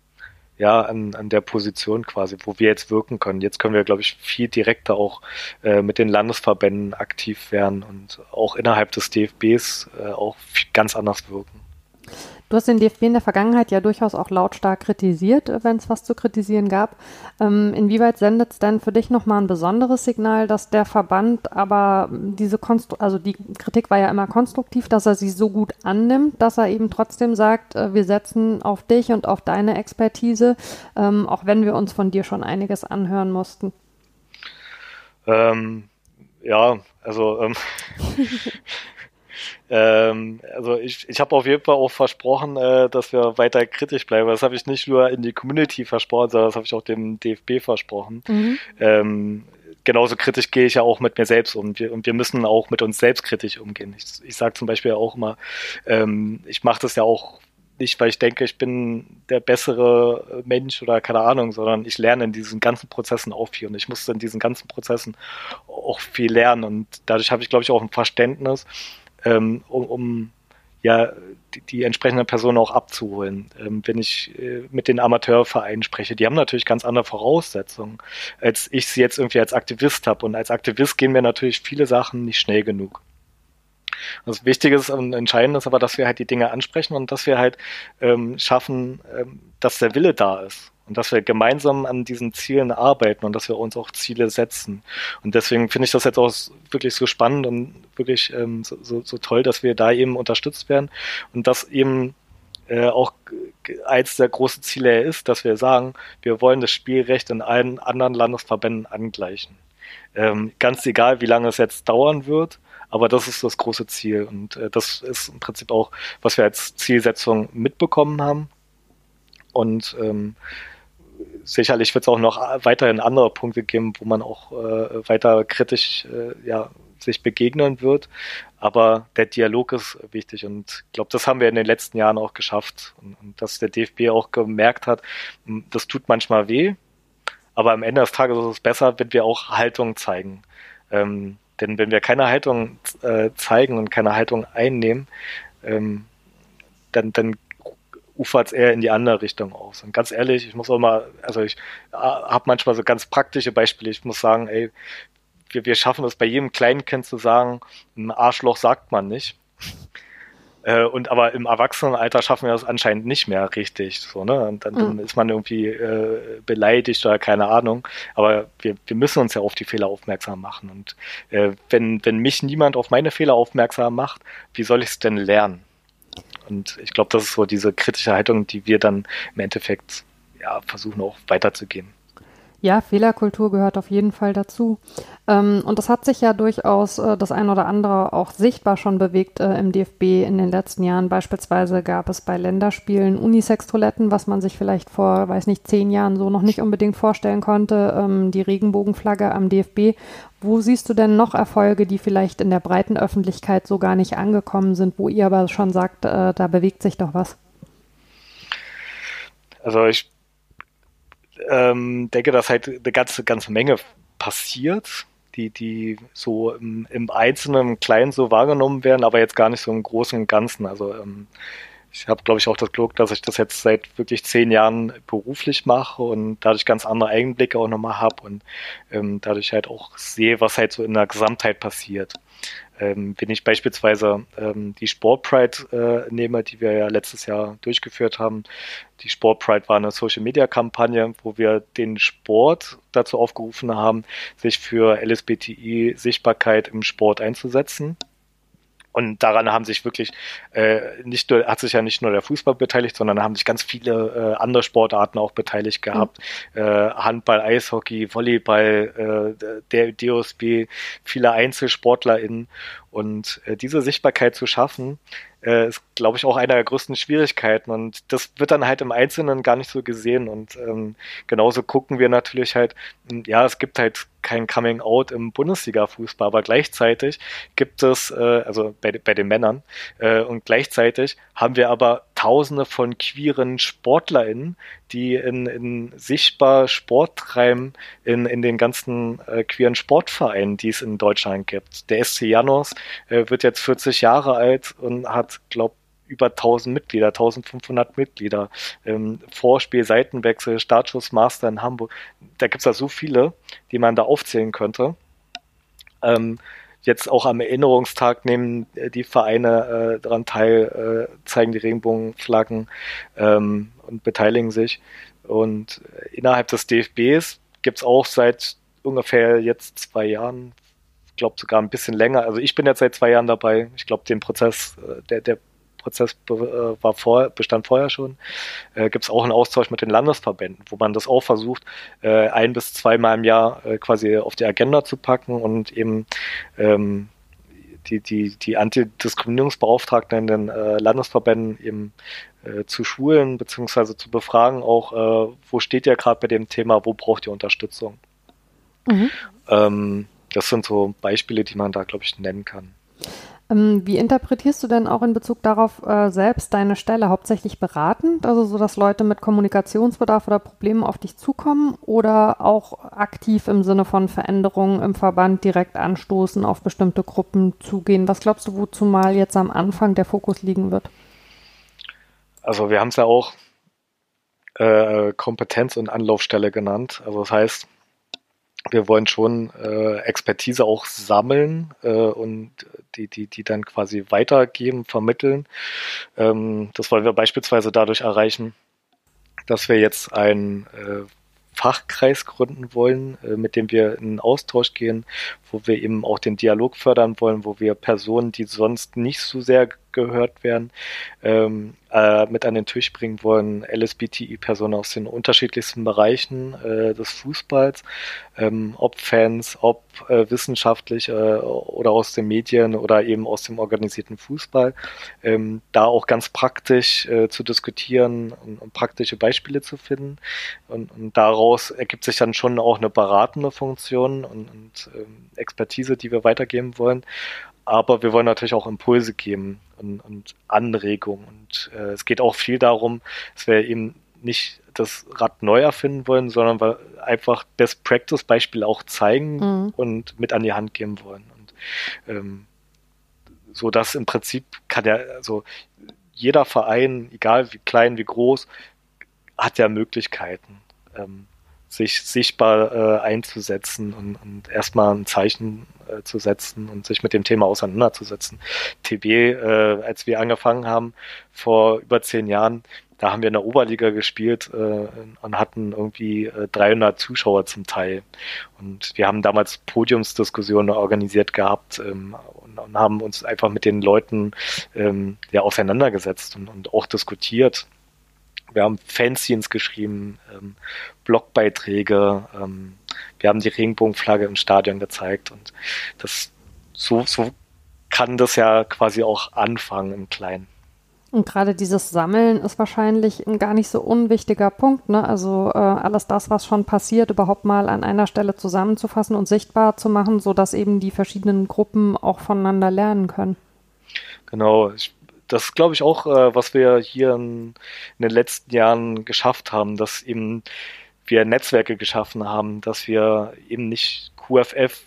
ja, an, an der Position quasi, wo wir jetzt wirken können. Jetzt können wir, glaube ich, viel direkter auch äh, mit den Landesverbänden aktiv werden und auch innerhalb des DFBs äh, auch ganz anders wirken. Du hast den DFB in der Vergangenheit ja durchaus auch lautstark kritisiert, äh, wenn es was zu kritisieren gab. Ähm, inwieweit sendet es denn für dich nochmal ein besonderes Signal, dass der Verband aber diese Konstru also die Kritik war ja immer konstruktiv, dass er sie so gut annimmt, dass er eben trotzdem sagt, äh, wir setzen auf dich und auf deine Expertise, ähm, auch wenn wir uns von dir schon einiges anhören mussten? Ähm, ja, also ähm, also ich, ich habe auf jeden Fall auch versprochen, äh, dass wir weiter kritisch bleiben. Das habe ich nicht nur in die Community versprochen, sondern das habe ich auch dem DFB versprochen. Mhm. Ähm, genauso kritisch gehe ich ja auch mit mir selbst um. Wir, und wir müssen auch mit uns selbst kritisch umgehen. Ich, ich sage zum Beispiel auch immer, ähm, ich mache das ja auch nicht, weil ich denke, ich bin der bessere Mensch oder keine Ahnung, sondern ich lerne in diesen ganzen Prozessen auch viel und ich musste in diesen ganzen Prozessen auch viel lernen und dadurch habe ich, glaube ich, auch ein Verständnis, ähm, um, um ja die, die entsprechende Person auch abzuholen. Ähm, wenn ich äh, mit den Amateurvereinen spreche, die haben natürlich ganz andere Voraussetzungen, als ich sie jetzt irgendwie als Aktivist habe. Und als Aktivist gehen mir natürlich viele Sachen nicht schnell genug. Das Wichtige und Entscheidende ist aber, dass wir halt die Dinge ansprechen und dass wir halt ähm, schaffen, ähm, dass der Wille da ist und dass wir gemeinsam an diesen Zielen arbeiten und dass wir uns auch Ziele setzen. Und deswegen finde ich das jetzt auch wirklich so spannend und wirklich ähm, so, so, so toll, dass wir da eben unterstützt werden und dass eben äh, auch eins der großen Ziele ist, dass wir sagen, wir wollen das Spielrecht in allen anderen Landesverbänden angleichen. Ähm, ganz egal, wie lange es jetzt dauern wird, aber das ist das große Ziel und äh, das ist im Prinzip auch, was wir als Zielsetzung mitbekommen haben. Und ähm, sicherlich wird es auch noch weiterhin andere Punkte geben, wo man auch äh, weiter kritisch äh, ja, sich begegnen wird. Aber der Dialog ist wichtig und ich glaube, das haben wir in den letzten Jahren auch geschafft. Und, und dass der DFB auch gemerkt hat, das tut manchmal weh, aber am Ende des Tages ist es besser, wenn wir auch Haltung zeigen. Ähm, denn wenn wir keine Haltung äh, zeigen und keine Haltung einnehmen, ähm, dann, dann ufert es eher in die andere Richtung aus. Und ganz ehrlich, ich muss auch mal, also ich äh, habe manchmal so ganz praktische Beispiele. Ich muss sagen, ey, wir, wir schaffen es bei jedem kleinen Kind zu sagen, ein Arschloch sagt man nicht. Äh, und aber im Erwachsenenalter schaffen wir das anscheinend nicht mehr richtig. So, ne? Und dann, dann mhm. ist man irgendwie äh, beleidigt oder keine Ahnung. Aber wir, wir müssen uns ja auf die Fehler aufmerksam machen. Und äh, wenn, wenn mich niemand auf meine Fehler aufmerksam macht, wie soll ich es denn lernen? Und ich glaube, das ist so diese kritische Haltung, die wir dann im Endeffekt ja, versuchen auch weiterzugehen. Ja, Fehlerkultur gehört auf jeden Fall dazu. Ähm, und das hat sich ja durchaus äh, das ein oder andere auch sichtbar schon bewegt äh, im DFB in den letzten Jahren. Beispielsweise gab es bei Länderspielen Unisex-Toiletten, was man sich vielleicht vor, weiß nicht, zehn Jahren so noch nicht unbedingt vorstellen konnte. Ähm, die Regenbogenflagge am DFB. Wo siehst du denn noch Erfolge, die vielleicht in der breiten Öffentlichkeit so gar nicht angekommen sind, wo ihr aber schon sagt, äh, da bewegt sich doch was? Also ich ähm, denke, dass halt eine ganze, ganze Menge passiert, die, die so im, im Einzelnen, im Kleinen so wahrgenommen werden, aber jetzt gar nicht so im Großen und Ganzen. Also ähm, ich habe, glaube ich, auch das Glück, dass ich das jetzt seit wirklich zehn Jahren beruflich mache und dadurch ganz andere Einblicke auch nochmal habe und ähm, dadurch halt auch sehe, was halt so in der Gesamtheit passiert. Ähm, wenn ich beispielsweise ähm, die Sport Pride äh, nehme, die wir ja letztes Jahr durchgeführt haben, die Sport Pride war eine Social Media Kampagne, wo wir den Sport dazu aufgerufen haben, sich für LSBTI Sichtbarkeit im Sport einzusetzen. Und daran haben sich wirklich äh, nicht nur, hat sich ja nicht nur der Fußball beteiligt, sondern haben sich ganz viele äh, andere Sportarten auch beteiligt gehabt. Mhm. Äh, Handball, Eishockey, Volleyball, äh, der DOSB, viele EinzelsportlerInnen. Und äh, diese Sichtbarkeit zu schaffen, äh, ist, glaube ich, auch einer der größten Schwierigkeiten. Und das wird dann halt im Einzelnen gar nicht so gesehen. Und ähm, genauso gucken wir natürlich halt, ja, es gibt halt kein Coming Out im Bundesliga-Fußball, aber gleichzeitig gibt es, äh, also bei, bei den Männern, äh, und gleichzeitig haben wir aber Tausende von queeren SportlerInnen, die in, in sichtbar Sport treiben in, in den ganzen äh, queeren Sportvereinen, die es in Deutschland gibt. Der SC Janos äh, wird jetzt 40 Jahre alt und hat, glaube über 1000 Mitglieder, 1500 Mitglieder. Ähm, Vorspiel, Seitenwechsel, Startschuss, Master in Hamburg. Da gibt's da so viele, die man da aufzählen könnte. Ähm, jetzt auch am Erinnerungstag nehmen äh, die Vereine äh, daran teil, äh, zeigen die Regenbogenflaggen ähm, und beteiligen sich. Und äh, innerhalb des DFBs gibt's auch seit ungefähr jetzt zwei Jahren, ich glaube sogar ein bisschen länger. Also ich bin jetzt seit zwei Jahren dabei. Ich glaube, den Prozess, äh, der, der Prozess äh, war vor, bestand vorher schon, äh, gibt es auch einen Austausch mit den Landesverbänden, wo man das auch versucht, äh, ein bis zweimal im Jahr äh, quasi auf die Agenda zu packen und eben ähm, die, die, die Antidiskriminierungsbeauftragten in den äh, Landesverbänden eben äh, zu schulen beziehungsweise zu befragen, auch äh, wo steht ihr gerade bei dem Thema, wo braucht ihr Unterstützung. Mhm. Ähm, das sind so Beispiele, die man da, glaube ich, nennen kann. Ähm, wie interpretierst du denn auch in Bezug darauf äh, selbst deine Stelle hauptsächlich beratend, also so, dass Leute mit Kommunikationsbedarf oder Problemen auf dich zukommen oder auch aktiv im Sinne von Veränderungen im Verband direkt anstoßen, auf bestimmte Gruppen zugehen? Was glaubst du, wozu mal jetzt am Anfang der Fokus liegen wird? Also wir haben es ja auch äh, Kompetenz und Anlaufstelle genannt. Also das heißt, wir wollen schon äh, Expertise auch sammeln äh, und die, die, die dann quasi weitergeben, vermitteln. Ähm, das wollen wir beispielsweise dadurch erreichen, dass wir jetzt ein äh, Fachkreis gründen wollen, äh, mit dem wir in Austausch gehen, wo wir eben auch den Dialog fördern wollen, wo wir Personen, die sonst nicht so sehr gehört werden, ähm, äh, mit an den Tisch bringen wollen, LSBTI-Personen aus den unterschiedlichsten Bereichen äh, des Fußballs, ähm, ob Fans, ob äh, wissenschaftlich äh, oder aus den Medien oder eben aus dem organisierten Fußball, ähm, da auch ganz praktisch äh, zu diskutieren und, und, praktische Beispiele zu finden. Und, und, daraus ergibt sich dann schon auch eine beratende Funktion und, und ähm, Expertise, die wir weitergeben wollen aber wir wollen natürlich auch Impulse geben und, und Anregungen. Und äh, es geht auch viel darum, dass wir eben nicht das Rad neu erfinden wollen, sondern wir einfach Best Practice Beispiele auch zeigen mhm. und mit an die Hand geben wollen. Und ähm, so dass im Prinzip kann ja, also jeder Verein, egal wie klein, wie groß, hat ja Möglichkeiten. Ähm, sich sichtbar äh, einzusetzen und, und erstmal ein Zeichen äh, zu setzen und sich mit dem Thema auseinanderzusetzen. TB, äh, als wir angefangen haben vor über zehn Jahren, da haben wir in der Oberliga gespielt äh, und hatten irgendwie äh, 300 Zuschauer zum Teil. Und wir haben damals Podiumsdiskussionen organisiert gehabt ähm, und, und, haben uns einfach mit den Leuten ähm, ja auseinandergesetzt und, und auch diskutiert wir haben Fanzines geschrieben, ähm, Blogbeiträge, ähm, wir haben die Regenbogenflagge im Stadion gezeigt und das so, so kann das ja quasi auch anfangen im Kleinen. Und gerade dieses Sammeln ist wahrscheinlich ein gar nicht so unwichtiger Punkt. Ne? Also äh, alles das, was schon passiert, überhaupt mal an einer Stelle zusammenzufassen und sichtbar zu machen, sodass eben die verschiedenen Gruppen auch voneinander lernen können. Genau. Ich das glaube ich, auch, äh, was wir hier in, in, den letzten Jahren geschafft haben, dass eben wir Netzwerke geschaffen haben, dass wir eben nicht QFF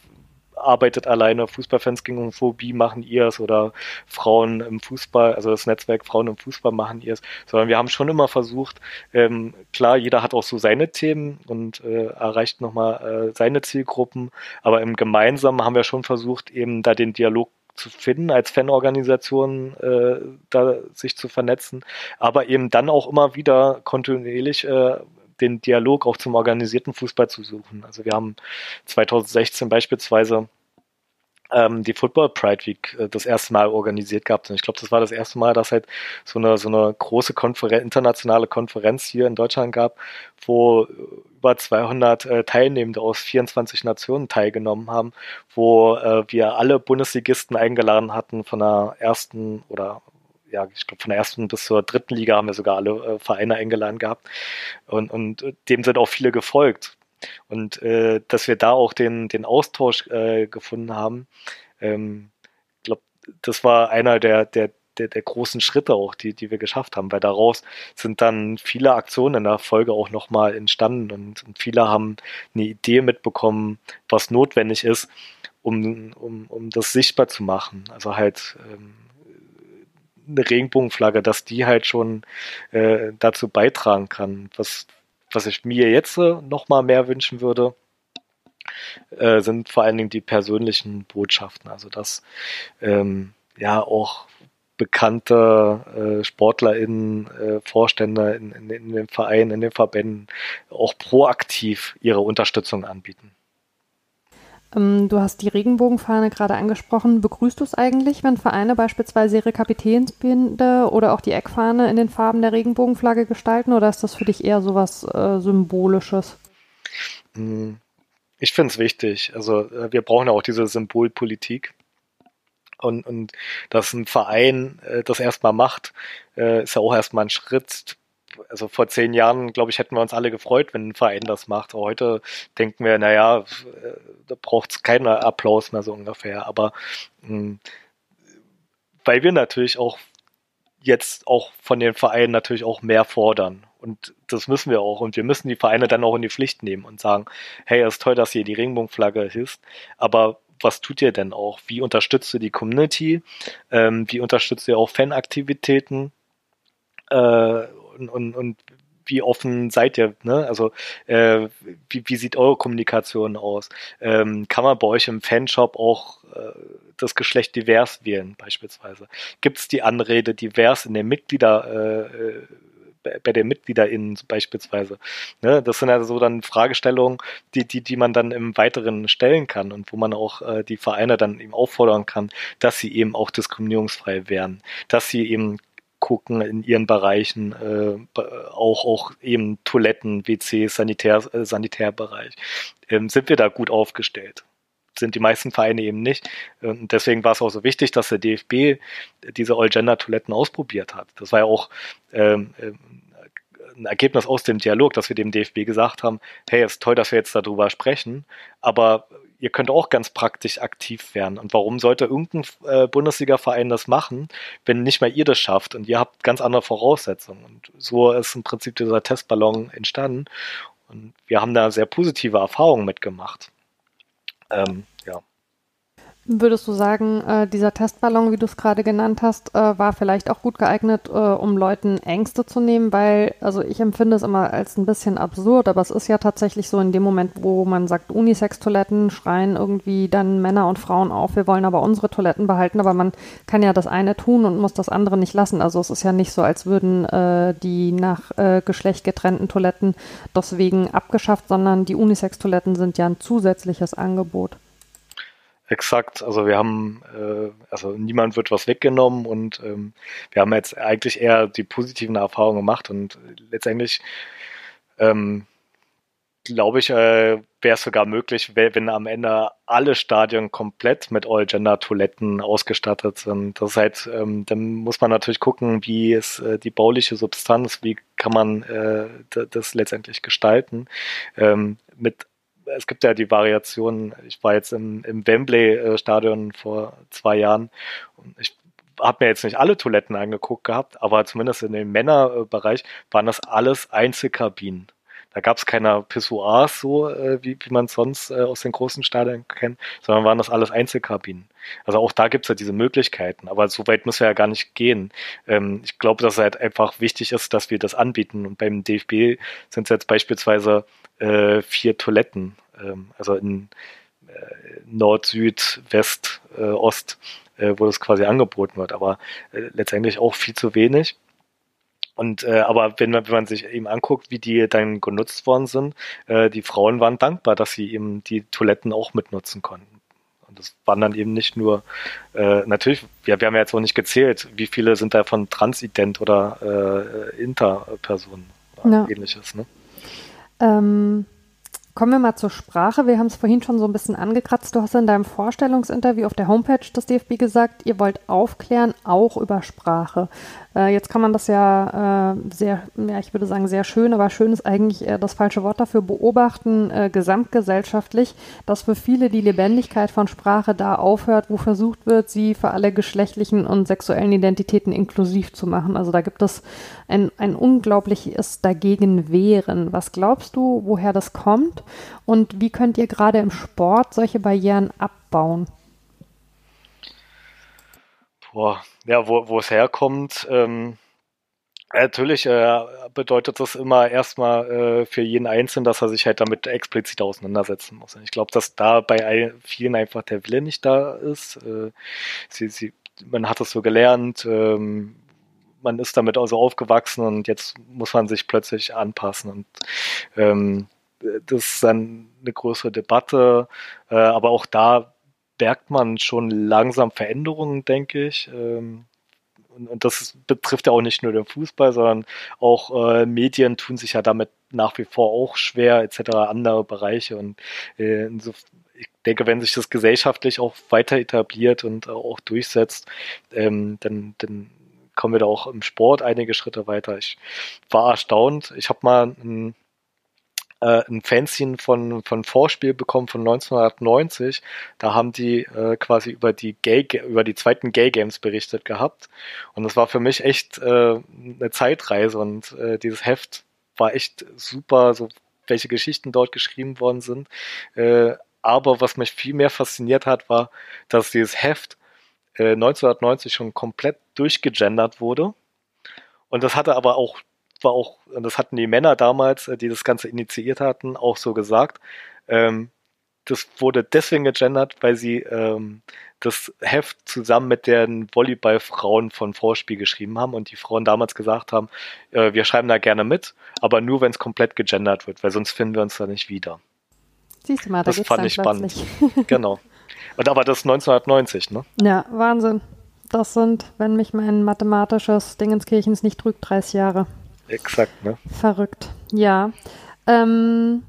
arbeitet alleine, Fußballfans gegen Homophobie machen ihrs oder Frauen im Fußball, also das Netzwerk Frauen im Fußball machen ihrs, sondern wir haben schon immer versucht, ähm, klar, jeder hat auch so seine Themen und äh, erreicht nochmal äh, seine Zielgruppen, aber im Gemeinsamen haben wir schon versucht, eben da den Dialog zu finden, als Fanorganisation äh, da sich zu vernetzen, aber eben dann auch immer wieder kontinuierlich äh, den Dialog auch zum organisierten Fußball zu suchen. Also wir haben 2016 beispielsweise ähm, die Football Pride Week äh, das erste Mal organisiert gehabt. Und ich glaube, das war das erste Mal, dass halt so eine, so eine große Konferenz, internationale Konferenz hier in Deutschland gab, wo über 200 äh, Teilnehmende aus 24 Nationen teilgenommen haben, wo äh, wir alle Bundesligisten eingeladen hatten von der ersten oder ja, ich glaube, von der ersten bis zur dritten Liga haben wir sogar alle äh, Vereine eingeladen gehabt. Und, und dem sind auch viele gefolgt. Und äh, dass wir da auch den, den Austausch äh, gefunden haben, ähm, glaube, das war einer der, der, der, der großen Schritte auch, die, die wir geschafft haben, weil daraus sind dann viele Aktionen in der Folge auch nochmal entstanden und, und viele haben eine Idee mitbekommen, was notwendig ist, um, um, um das sichtbar zu machen. Also halt ähm, eine Regenbogenflagge, dass die halt schon äh, dazu beitragen kann. Was, was ich mir jetzt noch mal mehr wünschen würde, äh, sind vor allen Dingen die persönlichen Botschaften. Also dass ähm, ja auch bekannte äh, SportlerInnen, äh, Vorstände in, in, in den Vereinen, in den Verbänden auch proaktiv ihre Unterstützung anbieten. Ähm, du hast die Regenbogenfahne gerade angesprochen. Begrüßt du es eigentlich, wenn Vereine beispielsweise ihre Kapitänsbinde oder auch die Eckfahne in den Farben der Regenbogenflagge gestalten oder ist das für dich eher so was äh, Symbolisches? Hm, ich finde es wichtig. Also äh, wir brauchen ja auch diese Symbolpolitik. Und, und dass ein Verein äh, das erstmal macht, äh, ist ja auch erstmal ein Schritt, also vor zehn Jahren, glaube ich, hätten wir uns alle gefreut, wenn ein Verein das macht. Heute denken wir, naja, äh, da braucht es keinen Applaus mehr so ungefähr. Aber mh, hm, weil wir natürlich auch jetzt auch von den Vereinen natürlich auch mehr fordern. Und das müssen wir auch. Und wir müssen die Vereine dann auch in die Pflicht nehmen und sagen, hey, ist toll, dass ihr die Regenbogenflagge hisst, aber was tut ihr denn auch? Wie unterstützt ihr die Community? Ähm, wie unterstützt ihr auch Fanaktivitäten? Äh, und, und, und wie offen seid ihr? Ne? Also äh, wie, wie sieht eure Kommunikation aus? Ähm, kann man bei euch im Fanshop auch äh, das Geschlecht divers wählen beispielsweise? Gibt es die Anrede divers in den Mitglieder äh, äh bei den MitgliederInnen beispielsweise. Ne? Das sind also dann Fragestellungen, die, die, die man dann im Weiteren stellen kann und wo man auch äh, die Vereine dann eben auffordern kann, dass sie eben auch diskriminierungsfrei werden, dass sie eben gucken in ihren Bereichen, äh, auch, auch eben Toiletten, WCs, Sanitär, äh, Sanitärbereich. Ähm, sind wir da gut aufgestellt? Sind die meisten Vereine eben nicht. Und deswegen war es auch so wichtig, dass der DFB diese All-Gender-Toiletten ausprobiert hat. Das war ja auch ähm, ähm ein Ergebnis aus dem Dialog, dass wir dem DFB gesagt haben, hey, ist toll, dass wir jetzt darüber sprechen, aber ihr könnt auch ganz praktisch aktiv werden. Und warum sollte irgendein äh, Bundesliga-Verein das machen, wenn nicht mal ihr das schafft und ihr habt ganz andere Voraussetzungen? Und so ist im Prinzip dieser Testballon entstanden. Und wir haben da sehr positive Erfahrungen mitgemacht. Ähm. Würdest du sagen, äh, dieser Testballon, wie du es gerade genannt hast, äh, war vielleicht auch gut geeignet, äh, um Leuten Ängste zu nehmen? Weil, also ich empfinde es immer als ein bisschen absurd, aber es ist ja tatsächlich so, in dem Moment, wo man sagt, Unisex-Toiletten schreien irgendwie dann Männer und Frauen auf, wir wollen aber unsere Toiletten behalten, aber man kann ja das eine tun und muss das andere nicht lassen. Also es ist ja nicht so, als würden äh, die nach äh, Geschlecht getrennten Toiletten deswegen abgeschafft, sondern die Unisex-Toiletten sind ja ein zusätzliches Angebot. Exakt, also wir haben, äh, also niemand wird was weggenommen und ähm, wir haben jetzt eigentlich eher die positiven Erfahrungen gemacht und letztendlich ähm, glaube ich, äh, wäre es sogar möglich, wenn am Ende alle Stadien komplett mit All-Gender-Toiletten ausgestattet sind. Das heißt, ähm, dann muss man natürlich gucken, wie ist äh, die bauliche Substanz, wie kann man äh, das letztendlich gestalten. Ähm, mit es gibt ja die Variationen. Ich war jetzt im, im Wembley-Stadion vor zwei Jahren und ich habe mir jetzt nicht alle Toiletten angeguckt gehabt, aber zumindest in dem Männerbereich waren das alles Einzelkabinen. Da gab es keine Pissoirs so, äh, wie, wie man sonst äh, aus den großen Stadien kennt, sondern waren das alles Einzelkabinen. Also auch da gibt es ja diese Möglichkeiten, aber so weit müssen wir ja gar nicht gehen. Ähm, ich glaube, dass es halt einfach wichtig ist, dass wir das anbieten. Und beim DFB sind es jetzt beispielsweise äh, vier Toiletten, ähm, also in äh, Nord, Süd, West, äh, Ost, äh, wo das quasi angeboten wird, aber äh, letztendlich auch viel zu wenig. Und äh, aber wenn man, wenn man sich eben anguckt, wie die dann genutzt worden sind, äh, die Frauen waren dankbar, dass sie eben die Toiletten auch mitnutzen konnten. Und das waren dann eben nicht nur, äh, natürlich, ja, wir haben ja jetzt auch nicht gezählt, wie viele sind da von Transident oder äh, Interpersonen ja. ähnliches, ne? Ähm, Kommen wir mal zur Sprache. Wir haben es vorhin schon so ein bisschen angekratzt. Du hast in deinem Vorstellungsinterview auf der Homepage des DFB gesagt, ihr wollt aufklären, auch über Sprache. Äh, jetzt kann man das ja äh, sehr, ja, ich würde sagen, sehr schön, aber schön ist eigentlich äh, das falsche Wort dafür, beobachten, äh, gesamtgesellschaftlich, dass für viele die Lebendigkeit von Sprache da aufhört, wo versucht wird, sie für alle geschlechtlichen und sexuellen Identitäten inklusiv zu machen. Also da gibt es ein, ein unglaubliches Dagegenwehren. Was glaubst du, woher das kommt? Und wie könnt ihr gerade im Sport solche Barrieren abbauen? Boah, ja, wo, wo es herkommt, ähm, natürlich äh, bedeutet das immer erstmal äh, für jeden Einzelnen, dass er sich halt damit explizit auseinandersetzen muss. Und ich glaube, dass da bei vielen einfach der Wille nicht da ist. Äh, sie, sie, man hat es so gelernt, ähm, man ist damit also aufgewachsen und jetzt muss man sich plötzlich anpassen. Und ähm, das ist dann eine größere Debatte, äh, aber auch da merkt man schon langsam Veränderungen, denke ich. Ähm, und, und, das betrifft ja auch nicht nur den Fußball, sondern auch äh, Medien tun sich ja damit nach wie vor auch schwer, etc., andere Bereiche. Und äh, ich denke, wenn sich das gesellschaftlich auch weiter etabliert und auch durchsetzt, ähm, dann, dann kommen wir da auch im Sport einige Schritte weiter. Ich war erstaunt. Ich habe mal ein äh, ein Fanzine von, von Vorspiel bekommen von 1990. Da haben die äh, quasi über die Gay, über die zweiten Gay Games berichtet gehabt. Und das war für mich echt äh, eine Zeitreise und äh, dieses Heft war echt super, so welche Geschichten dort geschrieben worden sind. Äh, aber was mich viel mehr fasziniert hat, war, dass dieses Heft äh, 1990 schon komplett durchgegendert wurde. Und das hatte aber auch war auch, und das hatten die Männer damals, äh, die das Ganze initiiert hatten, auch so gesagt. Ähm, das wurde deswegen gegendert, weil sie ähm, das Heft zusammen mit den Volleyballfrauen von Vorspiel geschrieben haben und die Frauen damals gesagt haben, äh, wir schreiben da gerne mit, aber nur wenn es komplett gegendert wird, weil sonst finden wir uns da nicht wieder. Siehst du mal, da das fand ich spannend. genau. Und aber das 1990, ne? Ja, Wahnsinn. Das sind, wenn mich mein mathematisches Dingenskirchens nicht trügt, 30 Jahre. Exakt, ne? Verrückt, ja. Ähm,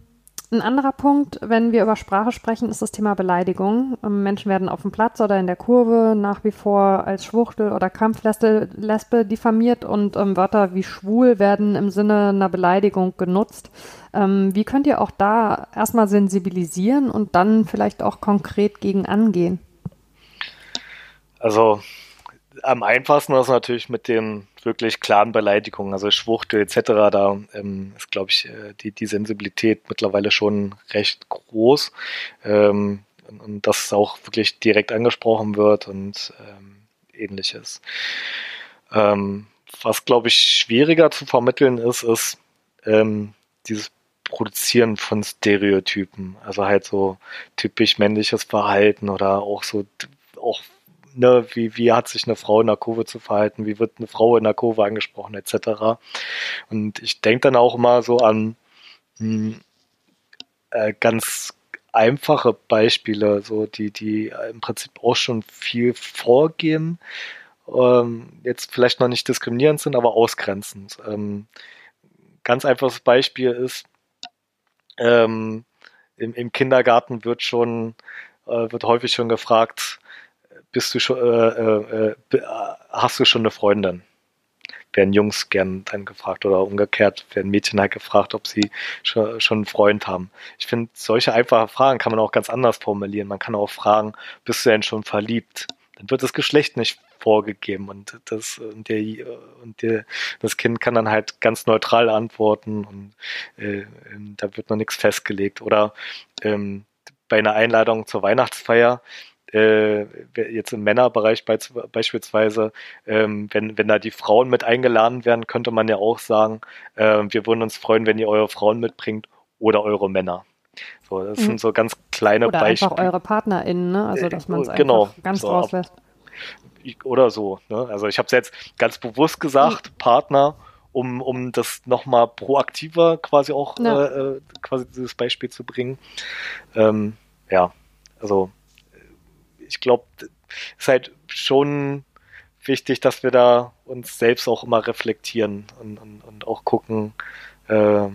ein anderer Punkt, wenn wir über Sprache sprechen, ist das Thema Beleidigung. Ähm, Menschen werden auf dem Platz oder in der Kurve nach wie vor als Schwuchtel oder Kampflesbe Lesbe diffamiert und ähm, Wörter wie schwul werden im Sinne einer Beleidigung genutzt. Ähm, wie könnt ihr auch da erstmal sensibilisieren und dann vielleicht auch konkret gegen angehen? Also am einfachsten ist natürlich mit den wirklich klaren Beleidigungen, also Schwuchtel etc. Da ähm, ist, glaube ich, äh, die, die Sensibilität mittlerweile schon recht groß ähm, und dass es auch wirklich direkt angesprochen wird und ähm, ähnliches. Ähm, was, glaube ich, schwieriger zu vermitteln ist, ist ähm, dieses Produzieren von Stereotypen. Also halt so typisch männliches Verhalten oder auch so auch ne, wie, wie hat sich eine Frau in der Kurve zu verhalten, wie wird eine Frau in der Kurve angesprochen, etc. Und ich denke dann auch immer so an mh, hm, äh, ganz einfache Beispiele, so die, die im Prinzip auch schon viel vorgehen, ähm, jetzt vielleicht noch nicht diskriminierend sind, aber ausgrenzend. Ähm, ganz einfaches Beispiel ist, ähm, im, im Kindergarten wird schon, äh, wird häufig schon gefragt, bist du schon, äh, äh, äh hast du schon eine Freundin? Werden Jungs gern dann gefragt oder umgekehrt werden Mädchen halt gefragt, ob sie schon, schon einen Freund haben. Ich finde, solche einfache Fragen kann man auch ganz anders formulieren. Man kann auch fragen, bist du denn schon verliebt? dann wird das Geschlecht nicht vorgegeben und das und der und der, das Kind kann dann halt ganz neutral antworten und äh, ähm, da wird noch nichts festgelegt oder ähm, bei einer Einladung zur Weihnachtsfeier äh, jetzt im Männerbereich be beispielsweise, ähm, wenn, wenn da die Frauen mit eingeladen werden, könnte man ja auch sagen, äh, wir würden uns freuen, wenn ihr eure Frauen mitbringt oder eure Männer. So, das mhm. sind so ganz kleine oder Beispiele. Oder einfach eure PartnerInnen, ne? Also, dass man es genau, einfach ganz so, rauslässt. Oder so. Ne? Also, ich habe es jetzt ganz bewusst gesagt, mhm. Partner, um, um das nochmal proaktiver quasi auch ja. äh, äh quasi dieses Beispiel zu bringen. Ähm, ja, also ich glaube, es ist halt schon wichtig, dass wir da uns selbst auch immer reflektieren und, und, und auch gucken, äh,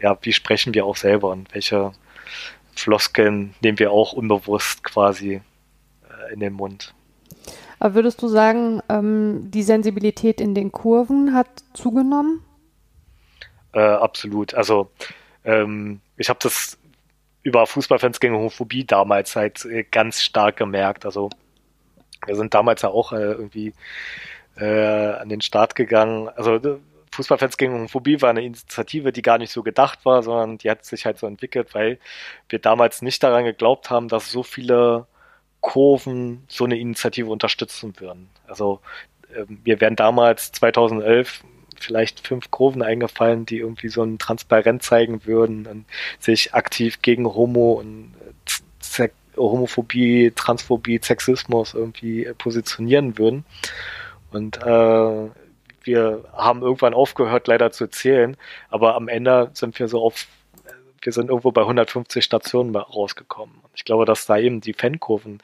ja, wie sprechen wir auch selber und welche Floskeln nehmen wir auch unbewusst quasi äh, in den Mund. Aber würdest du sagen, ähm, die Sensibilität in den Kurven hat zugenommen? Äh, absolut. Also ähm, ich habe das über Fußballfans gegen Homophobie damals halt äh, ganz stark gemerkt. Also wir sind damals ja auch äh, irgendwie äh, an den Start gegangen. Also äh, Fußballfans gegen Homophobie war eine Initiative, die gar nicht so gedacht war, sondern die hat sich halt so entwickelt, weil wir damals nicht daran geglaubt haben, dass so viele Kurven so eine Initiative unterstützen würden. Also äh, wir wären damals 2011 vielleicht fünf Kurven eingefallen, die irgendwie so ein Transparent zeigen würden und sich aktiv gegen Homo und Z Homophobie, Transphobie, Sexismus irgendwie positionieren würden. Und äh, wir haben irgendwann aufgehört, leider zu zählen, aber am Ende sind wir so auf, wir sind irgendwo bei 150 Stationen rausgekommen. Und ich glaube, dass da eben die Fankurven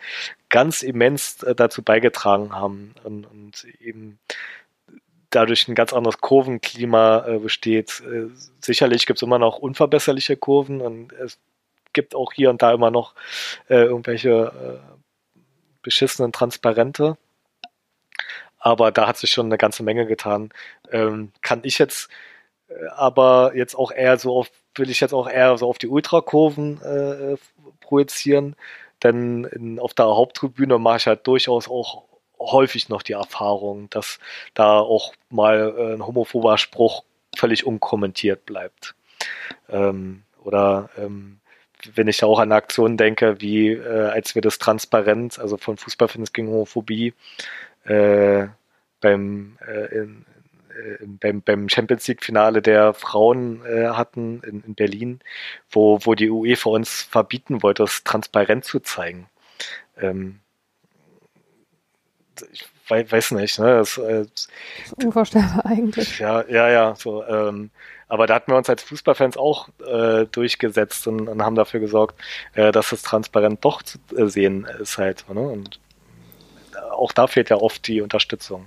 ganz immens äh, dazu beigetragen haben und, und eben dadurch ein ganz anderes Kurvenklima äh, besteht. Äh, sicherlich gibt es immer noch unverbesserliche Kurven und es gibt auch hier und da immer noch äh, irgendwelche äh, beschissenen Transparente. Aber da hat sich schon eine ganze Menge getan. Ähm, kann ich jetzt äh, aber jetzt auch eher so auf, will ich jetzt auch eher so auf die Ultrakurven äh, projizieren, denn in, auf der Haupttribüne mache ich halt durchaus auch häufig noch die Erfahrung, dass da auch mal äh, ein homophober Spruch völlig unkommentiert bleibt. Ähm, oder ähm, wenn ich auch an Aktionen denke, wie äh, als wir das Transparent, also von Fußballfans gegen Homophobie, äh, beim, äh, in, äh, beim, beim Champions League-Finale der Frauen äh, hatten in, in Berlin, wo, wo die UEFA uns verbieten wollte, das transparent zu zeigen. Ähm, ich weiß nicht, ne? Das, äh, das ist unvorstellbar eigentlich. Ja, ja, ja. So, ähm, aber da hatten wir uns als Fußballfans auch äh, durchgesetzt und, und, haben dafür gesorgt, äh, dass es transparent doch zu äh, sehen ist halt. Ne? Und auch da fehlt ja oft die Unterstützung.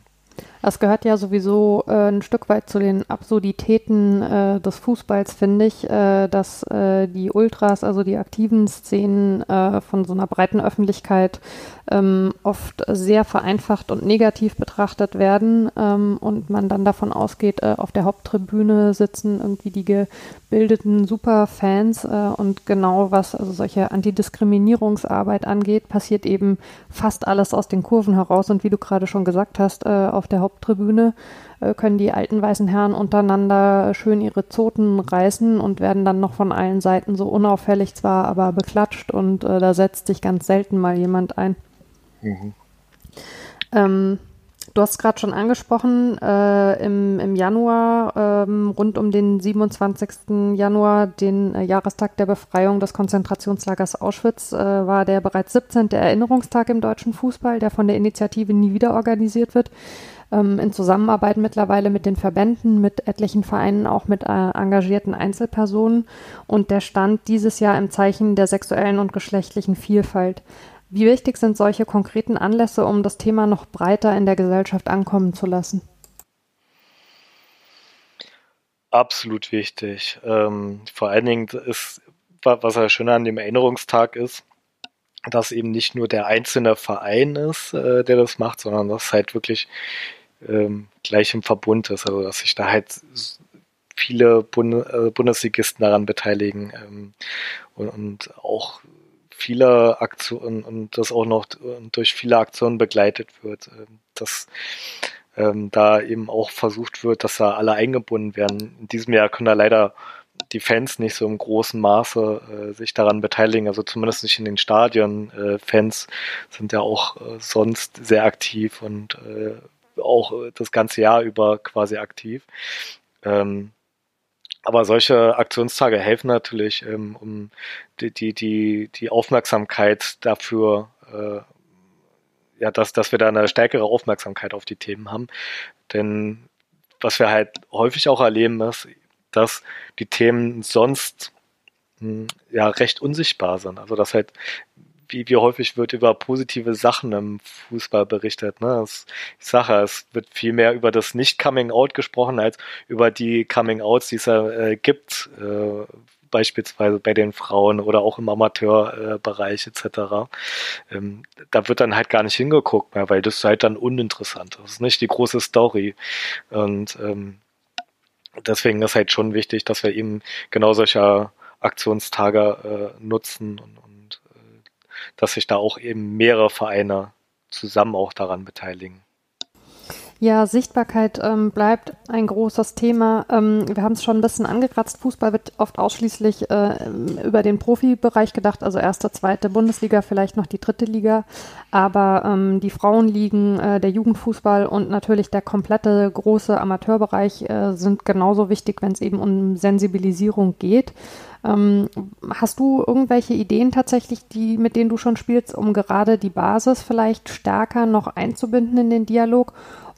Das gehört ja sowieso äh, ein Stück weit zu den Absurditäten äh, des Fußballs, finde ich, äh, dass äh, die Ultras, also die aktiven Szenen äh, von so einer breiten Öffentlichkeit ähm, oft sehr vereinfacht und negativ betrachtet werden ähm, und man dann davon ausgeht, äh, auf der Haupttribüne sitzen irgendwie die gebildeten Superfans und genau was also solche Antidiskriminierungsarbeit angeht, passiert eben fast alles aus den Kurven heraus. Und wie du gerade schon gesagt hast, auf der Haupttribüne äh, können die alten weißen Herren untereinander schön ihre Zoten reißen und werden dann noch von allen Seiten so unauffällig zwar, aber beklatscht und äh, da setzt sich ganz selten mal jemand ein. Mhm. Ähm, du hast gerade schon angesprochen, äh, im, im Januar, ähm, rund um den 27. Januar, den äh, Jahrestag der Befreiung des Konzentrationslagers Auschwitz, äh, war der bereits 17. Erinnerungstag im deutschen Fußball, der von der Initiative nie wieder organisiert wird. Ähm, in Zusammenarbeit mittlerweile mit den Verbänden, mit etlichen Vereinen, auch mit äh, engagierten Einzelpersonen. Und der stand dieses Jahr im Zeichen der sexuellen und geschlechtlichen Vielfalt. Wie wichtig sind solche konkreten Anlässe, um das Thema noch breiter in der Gesellschaft ankommen zu lassen? Absolut wichtig. Ähm, vor allen Dingen ist, was ja schön an dem Erinnerungstag ist, dass eben nicht nur der einzelne Verein ist, äh, der das macht, sondern dass halt wirklich ähm, gleich im Verbund ist, also dass sich da halt viele Bund äh, Bundesligisten daran beteiligen ähm, und, und, auch viele Aktionen und das auch noch durch viele Aktionen begleitet wird, ähm, dass ähm, da eben auch versucht wird, dass da alle eingebunden werden. In diesem Jahr können da leider die Fans nicht so im großen Maße äh, sich daran beteiligen, also zumindest nicht in den Stadien. Äh, Fans sind ja auch äh, sonst sehr aktiv und äh, auch das ganze Jahr über quasi aktiv. Ähm, aber solche Aktionstage helfen natürlich, ähm, um die, die, die, die Aufmerksamkeit dafür, äh, ja, dass, dass wir da eine stärkere Aufmerksamkeit auf die Themen haben. Denn was wir halt häufig auch erleben, ist, dass die Themen sonst hm, ja recht unsichtbar sind. Also dass halt wie, wie häufig wird über positive Sachen im Fußball berichtet. Ne? Das, ich sage, es wird viel mehr über das Nicht-Coming-out gesprochen, als über die Coming-outs, die es äh, gibt, äh, beispielsweise bei den Frauen oder auch im Amateurbereich etc. Ähm, da wird dann halt gar nicht hingeguckt mehr, weil das ist halt dann uninteressant. Das ist nicht die große Story. Und ähm, deswegen ist halt schon wichtig, dass wir eben genau solche Aktionstage äh, nutzen und, dass sich da auch eben mehrere Vereine zusammen auch daran beteiligen. Ja, Sichtbarkeit ähm, bleibt ein großes Thema. Ähm, wir haben es schon ein bisschen angekratzt. Fußball wird oft ausschließlich äh, über den Profibereich gedacht, also erste, zweite Bundesliga, vielleicht noch die dritte Liga. Aber ähm, die Frauenligen, äh, der Jugendfußball und natürlich der komplette große Amateurbereich äh, sind genauso wichtig, wenn es eben um Sensibilisierung geht. Ähm, hast du irgendwelche Ideen tatsächlich, die, mit denen du schon spielst, um gerade die Basis vielleicht stärker noch einzubinden in den Dialog?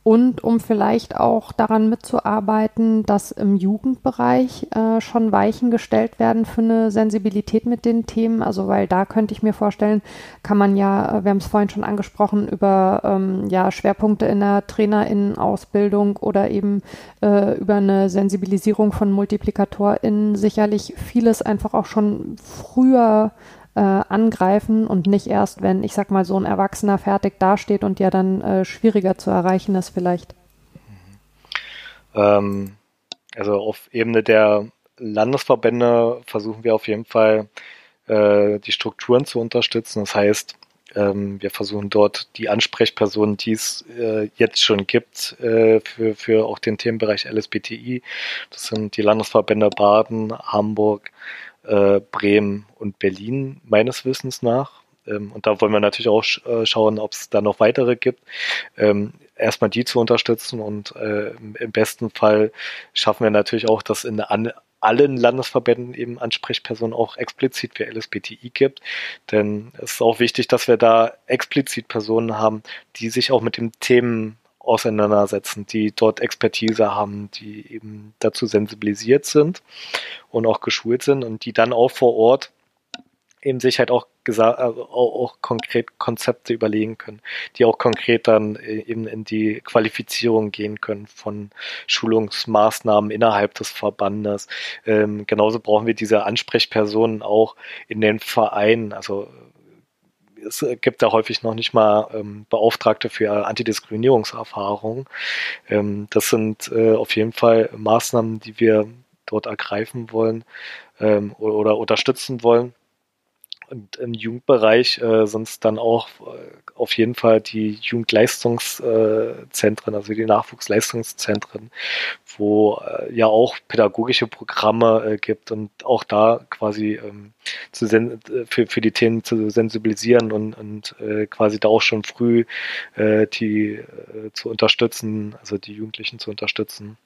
Und um vielleicht auch daran mitzuarbeiten, dass im Jugendbereich äh, schon Weichen gestellt werden für eine Sensibilität mit den Themen. Also weil da könnte ich mir vorstellen, kann man ja, äh, wir haben es vorhin schon angesprochen, über ähm, ja, Schwerpunkte in der Trainerinnenausbildung oder eben äh, über eine Sensibilisierung von MultiplikatorInnen sicherlich vieles einfach auch schon früher äh, angreifen und nicht erst, wenn, ich sag mal, so ein Erwachsener fertig dasteht und ja dann äh, schwieriger zu erreichen ist vielleicht. Ähm, also auf Ebene der Landesverbände versuchen wir auf jeden Fall äh, die Strukturen zu unterstützen. Das heißt, ähm, wir versuchen dort die Ansprechpersonen, die es äh, jetzt schon gibt, äh, für, für auch den Themenbereich LSBTI. Das sind die Landesverbände Baden, Hamburg, äh, Bremen und Berlin meines Wissens nach. Ähm, und da wollen wir natürlich auch sch äh, schauen, ob es da noch weitere gibt. Ähm, erstmal die zu unterstützen und äh, im besten Fall schaffen wir natürlich auch, dass in an allen Landesverbänden eben Ansprechpersonen auch explizit für LSBTI gibt. Denn es ist auch wichtig, dass wir da explizit Personen haben, die sich auch mit dem Themen auseinandersetzen, die dort Expertise haben, die eben dazu sensibilisiert sind und auch geschult sind und die dann auch vor Ort eben sich halt auch gesagt, also auch, auch, konkret Konzepte überlegen können, die auch konkret dann äh, eben in die Qualifizierung gehen können von Schulungsmaßnahmen innerhalb des Verbandes. Ähm, genauso brauchen wir diese Ansprechpersonen auch in den Vereinen, also es gibt da häufig noch nicht mal ähm, Beauftragte für Antidiskriminierungserfahrung. Ähm, das sind äh, auf jeden Fall Maßnahmen, die wir dort ergreifen wollen ähm, oder, oder unterstützen wollen. Und im Jugendbereich äh, es dann auch äh, auf jeden Fall die Jugendleistungszentren, also die Nachwuchsleistungszentren, wo äh, ja auch pädagogische Programme äh, gibt und auch da quasi ähm, zu für, für die Themen zu sensibilisieren und, und äh, quasi da auch schon früh äh, die äh, zu unterstützen, also die Jugendlichen zu unterstützen.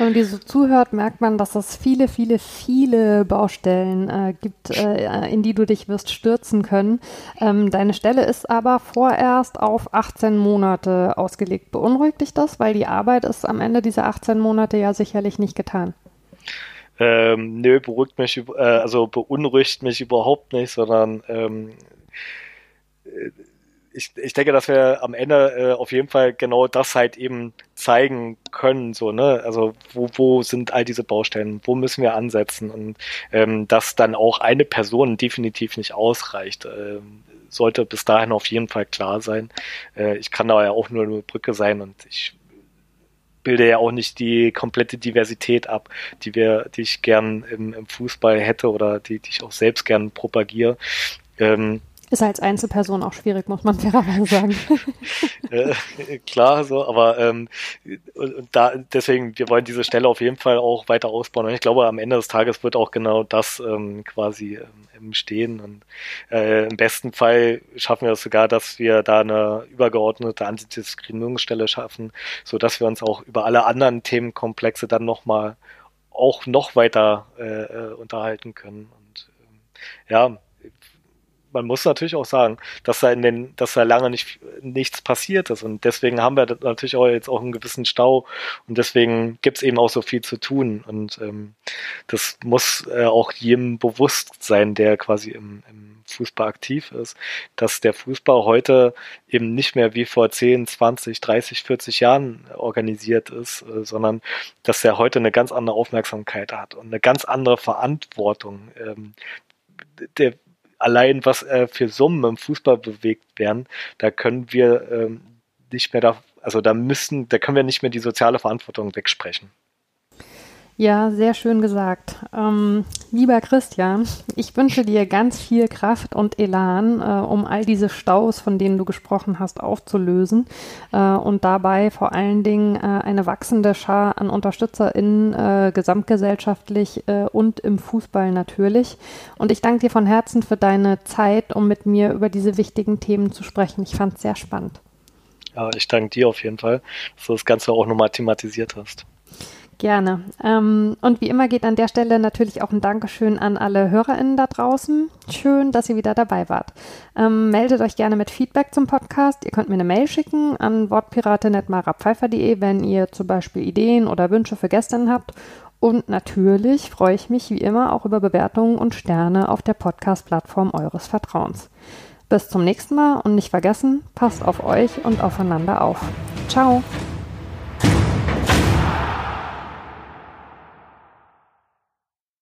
Wenn man dir so zuhört, merkt man, dass es viele, viele, viele Baustellen äh, gibt, äh, in die du dich wirst stürzen können. Ähm, deine Stelle ist aber vorerst auf 18 Monate ausgelegt. Beunruhigt dich das? Weil die Arbeit ist am Ende dieser 18 Monate ja sicherlich nicht getan. Ähm, nö, beruhigt mich, äh, also beunruhigt mich überhaupt nicht, sondern ähm, äh, ich, ich denke, dass wir am Ende äh, auf jeden Fall genau das halt eben zeigen können, so, ne? Also wo, wo sind all diese Baustellen, wo müssen wir ansetzen und ähm, dass dann auch eine Person definitiv nicht ausreicht, ähm, sollte bis dahin auf jeden Fall klar sein. Äh, ich kann da ja auch nur eine Brücke sein und ich bilde ja auch nicht die komplette Diversität ab, die wir, die ich gern im, im Fußball hätte oder die, die ich auch selbst gern propagiere. Ähm, ist als Einzelperson auch schwierig, muss man fairerweise sagen. äh, klar, so, aber ähm, und da deswegen, wir wollen diese Stelle auf jeden Fall auch weiter ausbauen. Und ich glaube, am Ende des Tages wird auch genau das ähm, quasi ähm, Stehen. Und äh, im besten Fall schaffen wir es sogar, dass wir da eine übergeordnete Antidiskriminierungsstelle schaffen, so dass wir uns auch über alle anderen Themenkomplexe dann nochmal auch noch weiter äh, äh, unterhalten können. Und ähm, ja, man muss natürlich auch sagen, dass da in den, dass da lange nicht nichts passiert ist. Und deswegen haben wir natürlich auch jetzt auch einen gewissen Stau. Und deswegen gibt's eben auch so viel zu tun. Und ähm, das muss äh, auch jedem bewusst sein, der quasi im, im Fußball aktiv ist, dass der Fußball heute eben nicht mehr wie vor 10, 20, 30, 40 Jahren organisiert ist, äh, sondern dass er heute eine ganz andere Aufmerksamkeit hat und eine ganz andere Verantwortung. Ähm, der allein was äh, für Summen im Fußball bewegt werden, da können wir ähm, nicht mehr da, also da müssen, da können wir nicht mehr die soziale Verantwortung wegsprechen. Ja, sehr schön gesagt. Ähm, lieber Christian, ich wünsche dir ganz viel Kraft und Elan, äh, um all diese Staus, von denen du gesprochen hast, aufzulösen äh, und dabei vor allen Dingen äh, eine wachsende Schar an UnterstützerInnen äh, gesamtgesellschaftlich äh, und im Fußball natürlich. Und ich danke dir von Herzen für deine Zeit, um mit mir über diese wichtigen Themen zu sprechen. Ich fand es sehr spannend. Ja, ich danke dir auf jeden Fall, dass du das Ganze auch nochmal thematisiert hast. Gerne. Ähm, und wie immer geht an der Stelle natürlich auch ein Dankeschön an alle HörerInnen da draußen. Schön, dass ihr wieder dabei wart. Ähm, meldet euch gerne mit Feedback zum Podcast. Ihr könnt mir eine Mail schicken an wortpiratin.marapfeifer.de, wenn ihr zum Beispiel Ideen oder Wünsche für Gästinnen habt. Und natürlich freue ich mich wie immer auch über Bewertungen und Sterne auf der Podcast-Plattform eures Vertrauens. Bis zum nächsten Mal und nicht vergessen, passt auf euch und aufeinander auf. Ciao!